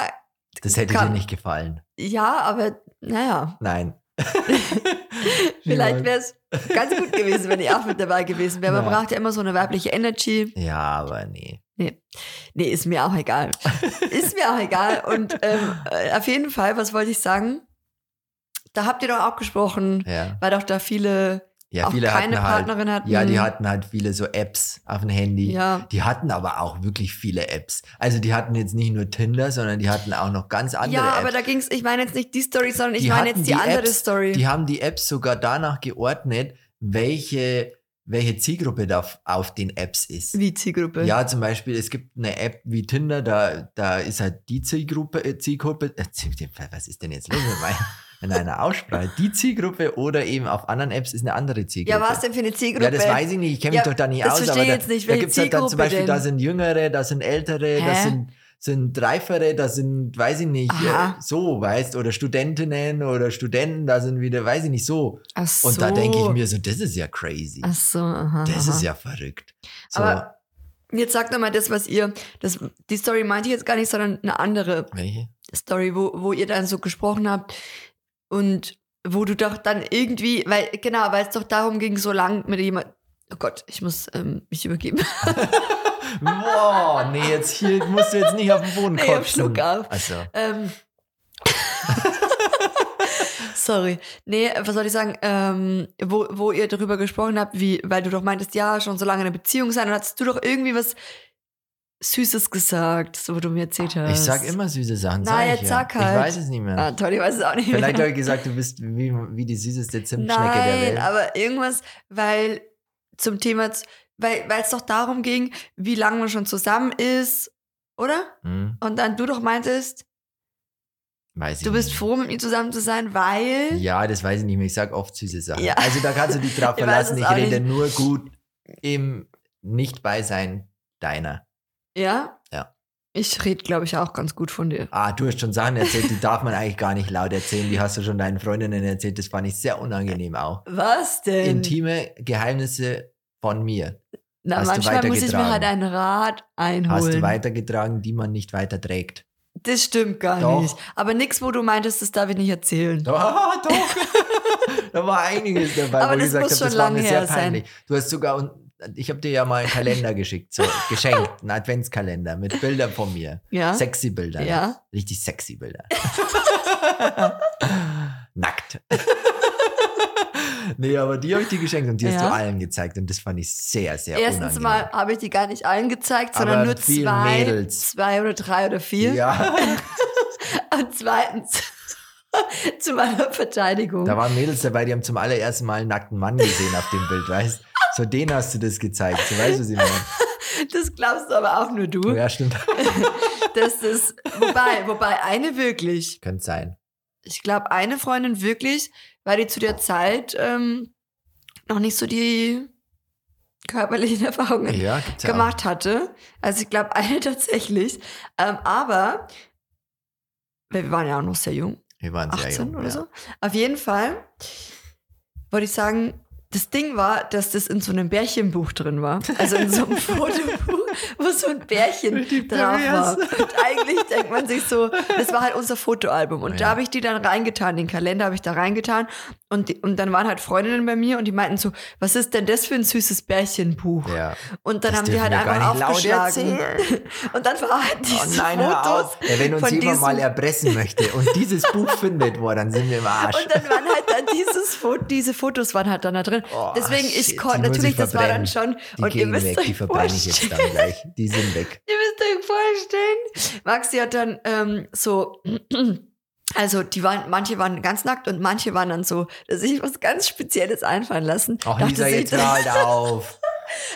[SPEAKER 2] das hätte
[SPEAKER 1] kann-
[SPEAKER 2] dir nicht gefallen.
[SPEAKER 1] ja, aber naja,
[SPEAKER 2] Nein.
[SPEAKER 1] vielleicht wäre es ganz gut gewesen, wenn ich auch mit dabei gewesen wäre. Man
[SPEAKER 2] Ja.
[SPEAKER 1] braucht ja immer so eine weibliche Energy.
[SPEAKER 2] Ja, aber nee.
[SPEAKER 1] Nee, ist mir auch egal. ist mir auch egal. Und ähm, äh, auf jeden Fall, was wollte ich sagen? Da habt ihr doch auch gesprochen,
[SPEAKER 2] Ja,
[SPEAKER 1] weil doch da viele,
[SPEAKER 2] ja
[SPEAKER 1] auch
[SPEAKER 2] viele hatten halt.
[SPEAKER 1] Partnerin hatten.
[SPEAKER 2] Ja, die hatten halt viele so Apps auf dem Handy.
[SPEAKER 1] Ja,
[SPEAKER 2] Die hatten aber auch wirklich viele Apps. Also die hatten jetzt nicht nur Tinder, sondern die hatten auch noch ganz andere
[SPEAKER 1] ja
[SPEAKER 2] Apps.
[SPEAKER 1] aber da ging es, ich meine jetzt nicht die Story, sondern ich meine jetzt die,
[SPEAKER 2] die
[SPEAKER 1] andere
[SPEAKER 2] Apps,
[SPEAKER 1] Story.
[SPEAKER 2] Die haben die Apps sogar danach geordnet, welche, welche Zielgruppe da auf- den Apps ist.
[SPEAKER 1] Wie Zielgruppe.
[SPEAKER 2] Ja, zum Beispiel, es gibt eine App wie Tinder, da, da ist halt die Zielgruppe, äh, Zielgruppe, äh, was ist denn jetzt los mit meiner, in einer Aussprache? Die Zielgruppe oder eben auf anderen Apps ist eine andere Zielgruppe.
[SPEAKER 1] Ja, was denn für eine Zielgruppe?
[SPEAKER 2] Ja, das weiß ich nicht, ich kenne mich
[SPEAKER 1] Ja,
[SPEAKER 2] doch da nicht
[SPEAKER 1] das
[SPEAKER 2] aus,
[SPEAKER 1] verstehe
[SPEAKER 2] aber
[SPEAKER 1] ich
[SPEAKER 2] da,
[SPEAKER 1] jetzt nicht.
[SPEAKER 2] da gibt es halt dann zum Beispiel, da
[SPEAKER 1] denn?
[SPEAKER 2] sind Jüngere, da sind Ältere, da
[SPEAKER 1] Hä?
[SPEAKER 2] sind, sind Reifere, da sind, weiß ich nicht,
[SPEAKER 1] Aha.
[SPEAKER 2] so, weißt, oder Studentinnen oder Studenten, da sind wieder, weiß ich nicht, so.
[SPEAKER 1] Ach so.
[SPEAKER 2] Und da denke ich mir so, das ist ja crazy.
[SPEAKER 1] Ach so, aha.
[SPEAKER 2] Das
[SPEAKER 1] aha.
[SPEAKER 2] ist ja verrückt. So,
[SPEAKER 1] Aber jetzt sagt nochmal das, was ihr, das, die Story meinte ich jetzt gar nicht, sondern eine andere
[SPEAKER 2] welche?
[SPEAKER 1] Story, wo, wo ihr dann so gesprochen habt und wo du doch dann irgendwie, weil, genau, weil es doch darum ging, so lang mit jemand, oh Gott, ich muss ähm, mich übergeben.
[SPEAKER 2] Boah, nee, jetzt hier musst du jetzt nicht auf den Boden
[SPEAKER 1] Nee, ich hab
[SPEAKER 2] kotzen.
[SPEAKER 1] Schluck auf.
[SPEAKER 2] Also,
[SPEAKER 1] Ähm. Sorry. Nee, was soll ich sagen? Ähm, wo, wo ihr darüber gesprochen habt, wie, weil du doch meintest, ja, schon so lange eine Beziehung sein, und hast du doch irgendwie was Süßes gesagt, so wo du mir erzählt hast.
[SPEAKER 2] ich sag immer süße Sachen.
[SPEAKER 1] Na,
[SPEAKER 2] sag
[SPEAKER 1] jetzt
[SPEAKER 2] ich
[SPEAKER 1] sag
[SPEAKER 2] ja.
[SPEAKER 1] halt.
[SPEAKER 2] Ich weiß es nicht mehr.
[SPEAKER 1] Ah, toll, ich weiß es auch nicht
[SPEAKER 2] Vielleicht
[SPEAKER 1] mehr.
[SPEAKER 2] habe ich gesagt, du bist wie, wie die süßeste Zimtschnecke der
[SPEAKER 1] Nein,
[SPEAKER 2] Welt.
[SPEAKER 1] aber irgendwas, weil zum Thema, weil es doch darum ging, wie lange man schon zusammen ist, oder?
[SPEAKER 2] Hm,
[SPEAKER 1] Und dann du doch meintest,
[SPEAKER 2] weiß ich
[SPEAKER 1] du bist
[SPEAKER 2] nicht.
[SPEAKER 1] froh, mit mir zusammen zu sein, weil.
[SPEAKER 2] Ja, das weiß ich nicht mehr. Ich sag oft süße Sachen.
[SPEAKER 1] Ja.
[SPEAKER 2] Also da kannst du dich drauf
[SPEAKER 1] Ich
[SPEAKER 2] verlassen. Ich
[SPEAKER 1] auch
[SPEAKER 2] rede
[SPEAKER 1] nicht.
[SPEAKER 2] nur gut im Nicht-Beisein deiner.
[SPEAKER 1] Ja?
[SPEAKER 2] Ja.
[SPEAKER 1] Ich rede, glaube ich, auch ganz gut von dir.
[SPEAKER 2] Ah, du hast schon Sachen erzählt, die darf man eigentlich gar nicht laut erzählen. Die hast du schon deinen Freundinnen erzählt. Das fand ich sehr unangenehm auch.
[SPEAKER 1] Was denn?
[SPEAKER 2] Intime Geheimnisse von mir.
[SPEAKER 1] Na,
[SPEAKER 2] hast
[SPEAKER 1] manchmal muss ich mir halt ein Rad
[SPEAKER 2] Hast du
[SPEAKER 1] einholen.
[SPEAKER 2] weitergetragen, die man nicht weiterträgt.
[SPEAKER 1] Das stimmt gar
[SPEAKER 2] Doch.
[SPEAKER 1] nicht. Aber nichts, wo du meintest, das darf ich nicht erzählen.
[SPEAKER 2] Ah, doch. da war einiges dabei,
[SPEAKER 1] Aber
[SPEAKER 2] wo ich
[SPEAKER 1] das
[SPEAKER 2] gesagt habe, das
[SPEAKER 1] schon
[SPEAKER 2] war mir sehr
[SPEAKER 1] her sein.
[SPEAKER 2] peinlich. Du hast sogar, ich habe dir ja mal einen Kalender geschickt, so geschenkt, einen Adventskalender mit Bildern von mir.
[SPEAKER 1] Ja?
[SPEAKER 2] Sexy Bilder.
[SPEAKER 1] Ja.
[SPEAKER 2] Richtig sexy Bilder. Nackt. nee, aber die habe ich dir geschenkt und die hast
[SPEAKER 1] Ja.
[SPEAKER 2] du allen gezeigt und das fand ich sehr, sehr
[SPEAKER 1] Erstens
[SPEAKER 2] unangenehm.
[SPEAKER 1] mal habe ich die gar nicht allen gezeigt, sondern
[SPEAKER 2] Aber
[SPEAKER 1] nur zwei,
[SPEAKER 2] Mädels.
[SPEAKER 1] zwei oder drei oder vier.
[SPEAKER 2] Ja,
[SPEAKER 1] Und zweitens, zu meiner Verteidigung.
[SPEAKER 2] da waren Mädels dabei, die haben zum allerersten Mal einen nackten Mann gesehen auf dem Bild, weißt So denen hast du das gezeigt, so weißt du, ich meine.
[SPEAKER 1] Das glaubst du aber auch nur du.
[SPEAKER 2] Ja, stimmt.
[SPEAKER 1] Das, wobei, wobei eine wirklich.
[SPEAKER 2] Könnte sein.
[SPEAKER 1] Ich glaube, eine Freundin wirklich, weil die zu der Zeit ähm, noch nicht so die körperlichen Erfahrungen
[SPEAKER 2] Ja, auch.
[SPEAKER 1] gemacht hatte. Also ich glaube, eine tatsächlich. Ähm, aber wir waren ja auch noch sehr jung.
[SPEAKER 2] Wir waren sehr
[SPEAKER 1] 18
[SPEAKER 2] jung.
[SPEAKER 1] oder
[SPEAKER 2] ja.
[SPEAKER 1] so. Auf jeden Fall wollte ich sagen, das Ding war, dass das in so einem Bärchenbuch drin war. Also in so einem Fotobuch, wo so ein Bärchen drauf war. Und eigentlich denkt man sich so, das war halt unser Fotoalbum. Und da
[SPEAKER 2] Ja.
[SPEAKER 1] habe ich die dann reingetan, den Kalender habe ich da reingetan. Und, die, und dann waren halt Freundinnen bei mir und die meinten so, was ist denn das für ein süßes Bärchenbuch?
[SPEAKER 2] Ja.
[SPEAKER 1] Und dann
[SPEAKER 2] Das
[SPEAKER 1] haben die halt einfach aufgeschlagen. Und dann war halt
[SPEAKER 2] Oh
[SPEAKER 1] diese
[SPEAKER 2] nein,
[SPEAKER 1] Fotos.
[SPEAKER 2] Ja, wenn uns
[SPEAKER 1] von
[SPEAKER 2] jemand mal erpressen möchte und dieses Buch findet, boah, dann sind wir im Arsch.
[SPEAKER 1] Und dann waren halt dann dieses Foto, diese Fotos waren halt dann da drin.
[SPEAKER 2] Oh,
[SPEAKER 1] Deswegen, ich
[SPEAKER 2] shit,
[SPEAKER 1] konnte
[SPEAKER 2] die muss
[SPEAKER 1] natürlich,
[SPEAKER 2] ich
[SPEAKER 1] das war dann schon.
[SPEAKER 2] die
[SPEAKER 1] und ihr müsst
[SPEAKER 2] weg,
[SPEAKER 1] euch
[SPEAKER 2] die verbrenne ich jetzt dann gleich. Die sind weg.
[SPEAKER 1] Ihr müsst euch vorstellen, Maxi hat dann ähm, so, also die waren, manche waren ganz nackt und manche waren dann so, dass sich was ganz Spezielles einfallen lassen.
[SPEAKER 2] Ach,
[SPEAKER 1] Dachte
[SPEAKER 2] Lisa,
[SPEAKER 1] sich,
[SPEAKER 2] jetzt halt auf.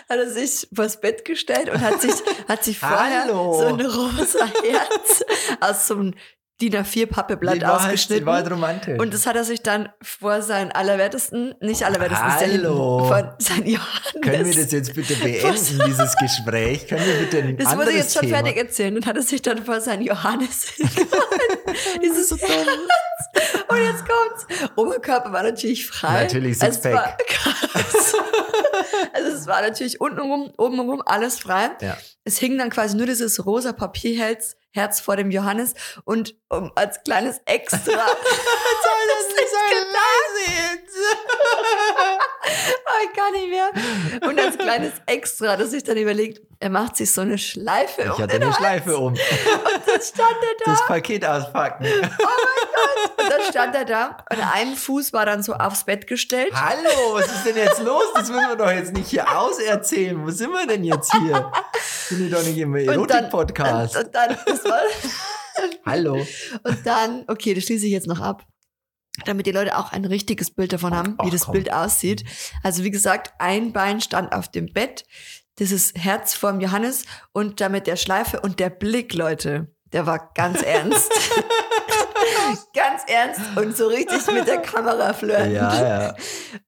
[SPEAKER 1] hat er sich vors Bett gestellt und hat sich, hat sich vorher
[SPEAKER 2] Hallo.
[SPEAKER 1] so ein rosa Herz aus so einem DIN A4-Pappeblatt
[SPEAKER 2] Die war halt- die
[SPEAKER 1] ausgeschnitten.
[SPEAKER 2] war halt romantisch.
[SPEAKER 1] Und das hat er sich dann vor seinen allerwertesten, nicht allerwertesten
[SPEAKER 2] Hallo.
[SPEAKER 1] von seinen Johannes.
[SPEAKER 2] Können wir das jetzt bitte beenden, dieses Gespräch? Können wir bitte ein
[SPEAKER 1] Das ich jetzt schon
[SPEAKER 2] Thema?
[SPEAKER 1] fertig erzählen. Und hat er sich dann vor seinen Johannes Dieses so dumm. Und jetzt kommt's. Oberkörper war natürlich frei.
[SPEAKER 2] Natürlich
[SPEAKER 1] Es
[SPEAKER 2] Sixpack.
[SPEAKER 1] war krass. Also es war natürlich untenrum, obenrum alles frei.
[SPEAKER 2] Ja.
[SPEAKER 1] Es hing dann quasi nur dieses rosa Papierherz Herz vor dem Johannes und um, als kleines Extra. Soll das nicht Oh, ich kann nicht mehr. Und als kleines Extra hat er sich dann überlegt, er macht sich so eine Schleife
[SPEAKER 2] Ich
[SPEAKER 1] um
[SPEAKER 2] hatte
[SPEAKER 1] den
[SPEAKER 2] eine. Schleife um.
[SPEAKER 1] Und dann stand er da.
[SPEAKER 2] Das Paket auspacken.
[SPEAKER 1] Und dann stand er da und ein Fuß war dann so aufs Bett gestellt.
[SPEAKER 2] Hallo, was ist denn jetzt los? Das müssen wir doch jetzt nicht hier auserzählen. Wo sind wir denn jetzt hier? Bin ich doch nicht im
[SPEAKER 1] Und dann,
[SPEAKER 2] Erotik-Podcast.
[SPEAKER 1] und, und dann,
[SPEAKER 2] Hallo.
[SPEAKER 1] und dann, okay, das schließe ich jetzt noch ab. Damit die Leute auch ein richtiges Bild davon haben, wie
[SPEAKER 2] Ach,
[SPEAKER 1] das
[SPEAKER 2] komm.
[SPEAKER 1] Bild aussieht. Also wie gesagt, ein Bein stand auf dem Bett, dieses Herz vom Johannes und damit der Schleife und der Blick, Leute, der war ganz ernst. ganz ernst und so richtig mit der Kamera flirten.
[SPEAKER 2] Ja, ja.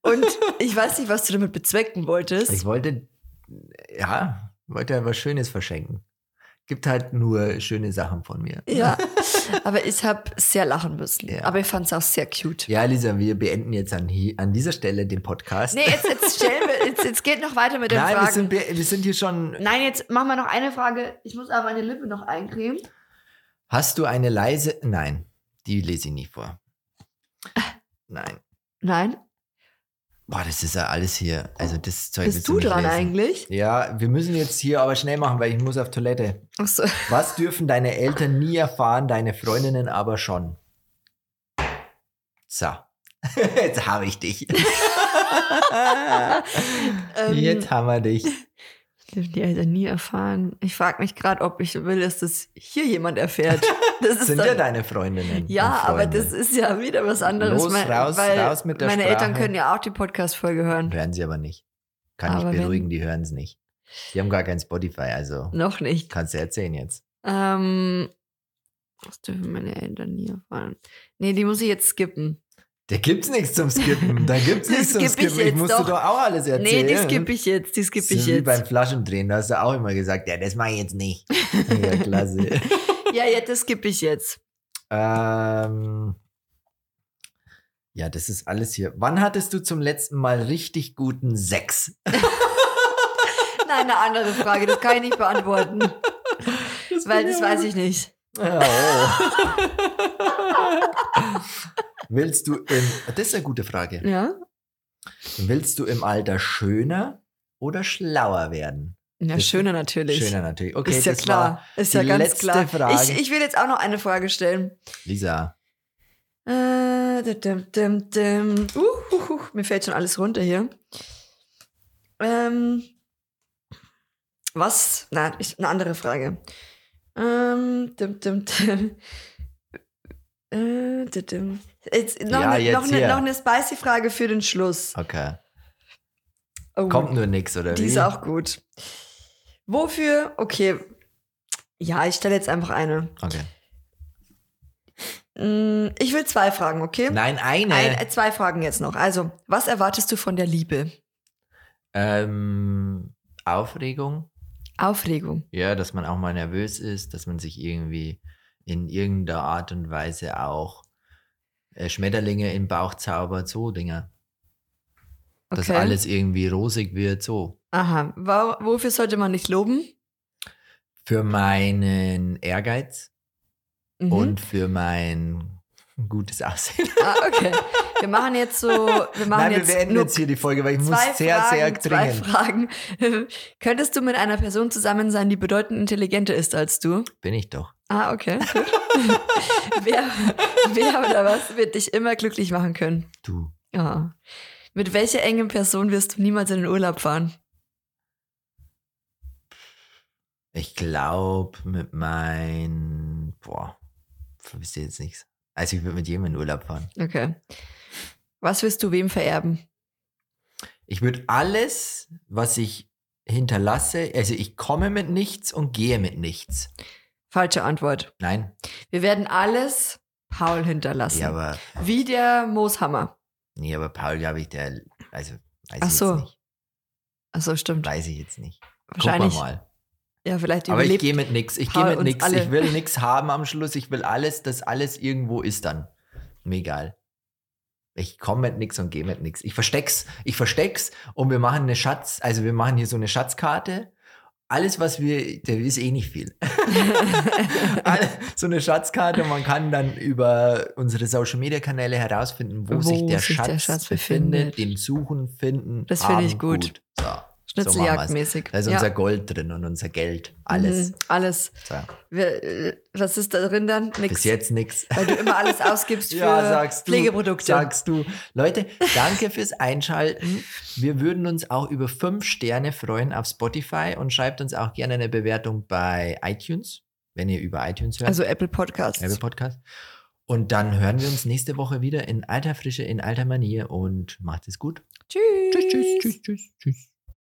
[SPEAKER 1] Und ich weiß nicht, was du damit bezwecken wolltest.
[SPEAKER 2] Ich wollte, ja, wollte ja was Schönes verschenken. Gibt halt nur schöne Sachen von mir.
[SPEAKER 1] Ja, aber ich habe sehr lachen müssen.
[SPEAKER 2] Ja.
[SPEAKER 1] Aber ich fand es auch sehr cute.
[SPEAKER 2] Ja, Lisa, wir beenden jetzt an, an dieser Stelle den Podcast.
[SPEAKER 1] Nee, jetzt, jetzt stellen wir, jetzt, jetzt geht noch weiter mit den
[SPEAKER 2] Nein, wir
[SPEAKER 1] Fragen.
[SPEAKER 2] sind, be- wir sind hier schon.
[SPEAKER 1] Nein, jetzt machen wir noch eine Frage. Ich muss aber meine Lippe noch eincremen.
[SPEAKER 2] Hast du eine leise. Nein, die lese ich nicht vor. Nein.
[SPEAKER 1] Nein.
[SPEAKER 2] Boah, das ist ja alles hier. Also, das Zeug
[SPEAKER 1] Bist du dran
[SPEAKER 2] lesen.
[SPEAKER 1] eigentlich?
[SPEAKER 2] Ja, wir müssen jetzt hier aber schnell machen, weil ich muss auf Toilette.
[SPEAKER 1] Achso.
[SPEAKER 2] Was dürfen deine Eltern nie erfahren, deine Freundinnen aber schon? So. Jetzt habe ich dich.
[SPEAKER 1] Ähm,
[SPEAKER 2] Jetzt haben wir dich.
[SPEAKER 1] Dürfen die Eltern nie erfahren. Ich frage mich gerade, ob ich will, dass das hier jemand erfährt. Das
[SPEAKER 2] Sind
[SPEAKER 1] dann,
[SPEAKER 2] ja deine Freundinnen.
[SPEAKER 1] Ja, aber das ist ja wieder was anderes.
[SPEAKER 2] Los,
[SPEAKER 1] mein,
[SPEAKER 2] raus, raus mit der
[SPEAKER 1] meine
[SPEAKER 2] Sprache.
[SPEAKER 1] Eltern können ja auch die Podcast-Folge hören.
[SPEAKER 2] Hören sie aber nicht. Kann
[SPEAKER 1] Aber
[SPEAKER 2] ich
[SPEAKER 1] wenn-
[SPEAKER 2] beruhigen, die hören es nicht. Die haben gar kein Spotify, also
[SPEAKER 1] Noch nicht.
[SPEAKER 2] kannst du erzählen jetzt.
[SPEAKER 1] Ähm, was dürfen meine Eltern nie erfahren? Nee, die muss ich jetzt skippen.
[SPEAKER 2] Da gibt's nichts zum Skippen. Da gibt's
[SPEAKER 1] Das
[SPEAKER 2] nichts zum
[SPEAKER 1] skipp ich
[SPEAKER 2] Skippen. Ich,
[SPEAKER 1] jetzt
[SPEAKER 2] muss
[SPEAKER 1] doch.
[SPEAKER 2] doch auch alles erzählen.
[SPEAKER 1] Nee, die skippe ich jetzt. Die skippe
[SPEAKER 2] So
[SPEAKER 1] ich
[SPEAKER 2] wie
[SPEAKER 1] jetzt.
[SPEAKER 2] beim Flaschendrehen, da hast du auch immer gesagt, ja, das mache ich jetzt nicht. ja, klasse.
[SPEAKER 1] Ja, ja, das skippe ich jetzt.
[SPEAKER 2] ähm, ja, das ist alles hier. Wann hattest du zum letzten Mal richtig guten Sex?
[SPEAKER 1] Nein, eine andere Frage. Das kann ich nicht beantworten. weil das weiß ich nicht.
[SPEAKER 2] Oh. Willst du im, das ist eine gute Frage.
[SPEAKER 1] Ja?
[SPEAKER 2] Willst du im Alter schöner oder schlauer werden?
[SPEAKER 1] Ja,
[SPEAKER 2] Das-
[SPEAKER 1] schöner natürlich.
[SPEAKER 2] Schöner natürlich. Okay,
[SPEAKER 1] ist ja
[SPEAKER 2] das
[SPEAKER 1] klar. Ist ja ganz
[SPEAKER 2] letzte
[SPEAKER 1] klar.
[SPEAKER 2] Frage.
[SPEAKER 1] Ich, ich will jetzt auch noch eine Frage stellen.
[SPEAKER 2] war Lisa.
[SPEAKER 1] Äh, dim, dim, dim. Uh, uh, uh, mir fällt schon alles runter hier. Ähm, was? Nein, ich, eine andere Frage. Ähm, dim, dim, dim. Äh, dim, dim. Jetzt, noch,
[SPEAKER 2] Ja,
[SPEAKER 1] eine,
[SPEAKER 2] jetzt
[SPEAKER 1] noch, eine,
[SPEAKER 2] hier.
[SPEAKER 1] noch eine spicy Frage für den Schluss.
[SPEAKER 2] Okay.
[SPEAKER 1] Oh,
[SPEAKER 2] Kommt nur nix, oder
[SPEAKER 1] die
[SPEAKER 2] wie?
[SPEAKER 1] ist auch gut. Wofür? Okay. Ja, ich stelle jetzt einfach eine.
[SPEAKER 2] Okay.
[SPEAKER 1] Mm, Ich will zwei Fragen, okay?
[SPEAKER 2] Nein, eine.
[SPEAKER 1] Ein, äh, zwei Fragen jetzt noch. Also, was erwartest du von der Liebe?
[SPEAKER 2] ähm, Aufregung.
[SPEAKER 1] Aufregung.
[SPEAKER 2] Ja, dass man auch mal nervös ist, dass man sich irgendwie in irgendeiner Art und Weise auch äh, Schmetterlinge im Bauch zaubert, so Dinger. Dass
[SPEAKER 1] Okay.
[SPEAKER 2] alles irgendwie rosig wird, so.
[SPEAKER 1] Aha. Wo, wofür sollte man nicht loben?
[SPEAKER 2] Für meinen Ehrgeiz
[SPEAKER 1] Mhm.
[SPEAKER 2] und für mein gutes Aussehen.
[SPEAKER 1] Ah, okay. Wir machen jetzt so. Wir machen
[SPEAKER 2] Nein, wir
[SPEAKER 1] jetzt
[SPEAKER 2] beenden jetzt hier die Folge, weil ich muss
[SPEAKER 1] zwei
[SPEAKER 2] sehr,
[SPEAKER 1] Fragen,
[SPEAKER 2] sehr
[SPEAKER 1] zwei
[SPEAKER 2] dringend.
[SPEAKER 1] Fragen. Könntest du mit einer Person zusammen sein, die bedeutend intelligenter ist als du?
[SPEAKER 2] Bin ich doch.
[SPEAKER 1] Ah, okay. Wer, wer oder was wird dich immer glücklich machen können?
[SPEAKER 2] Du.
[SPEAKER 1] Ja. Mit welcher engen Person wirst du niemals in den Urlaub fahren?
[SPEAKER 2] Ich glaube, mit mein. Boah, wisst ihr jetzt nichts. Also, ich würde mit jemandem in Urlaub fahren.
[SPEAKER 1] Okay. Was wirst du wem vererben?
[SPEAKER 2] Ich würde alles, was ich hinterlasse, also ich komme mit nichts und gehe mit nichts.
[SPEAKER 1] Falsche Antwort.
[SPEAKER 2] Nein?
[SPEAKER 1] Wir werden alles Paul hinterlassen.
[SPEAKER 2] Ja, aber,
[SPEAKER 1] Wie der Mooshammer.
[SPEAKER 2] nee, aber Paul, glaube ich, der, also, weiß
[SPEAKER 1] Ach
[SPEAKER 2] ich
[SPEAKER 1] so.
[SPEAKER 2] jetzt nicht.
[SPEAKER 1] Achso, stimmt.
[SPEAKER 2] Weiß ich jetzt nicht.
[SPEAKER 1] Wahrscheinlich.
[SPEAKER 2] Wir mal.
[SPEAKER 1] Ja, vielleicht
[SPEAKER 2] Aber ich gehe mit nichts. Ich gehe mit nichts. Ich will nichts haben am Schluss. Ich will alles, dass alles irgendwo ist dann. Mir egal. Ich komme mit nichts und gehe mit nichts. Ich versteck's. Ich versteck's und wir machen eine Schatz, also wir machen hier so eine Schatzkarte. Alles, was wir, der ist eh nicht viel. So eine Schatzkarte. Man kann dann über unsere Social Media Kanäle herausfinden, wo,
[SPEAKER 1] Wo
[SPEAKER 2] sich, der,
[SPEAKER 1] sich der
[SPEAKER 2] Schatz
[SPEAKER 1] Schatz
[SPEAKER 2] befindet, den suchen, finden.
[SPEAKER 1] Das finde ich
[SPEAKER 2] haben,
[SPEAKER 1] gut.
[SPEAKER 2] So. So.
[SPEAKER 1] Schnitzeljagdmäßig.
[SPEAKER 2] Da ist
[SPEAKER 1] Ja.
[SPEAKER 2] unser Gold drin und unser Geld. Alles.
[SPEAKER 1] Mhm, alles.
[SPEAKER 2] So.
[SPEAKER 1] Wir, äh, was ist da drin dann? Nix.
[SPEAKER 2] Bis jetzt nichts.
[SPEAKER 1] Weil du immer alles ausgibst für
[SPEAKER 2] Ja, sagst du.
[SPEAKER 1] Pflegeprodukte.
[SPEAKER 2] Sagst du. Leute, danke fürs Einschalten. Wir würden uns auch über fünf Sterne freuen auf Spotify und schreibt uns auch gerne eine Bewertung bei iTunes, wenn ihr über iTunes hört.
[SPEAKER 1] Also Apple Podcasts.
[SPEAKER 2] Apple Podcast. Und dann hören wir uns nächste Woche wieder in alter Frische, in alter Manier und macht es gut.
[SPEAKER 1] Tschüss.
[SPEAKER 2] Tschüss, tschüss, tschüss, tschüss, tschüss.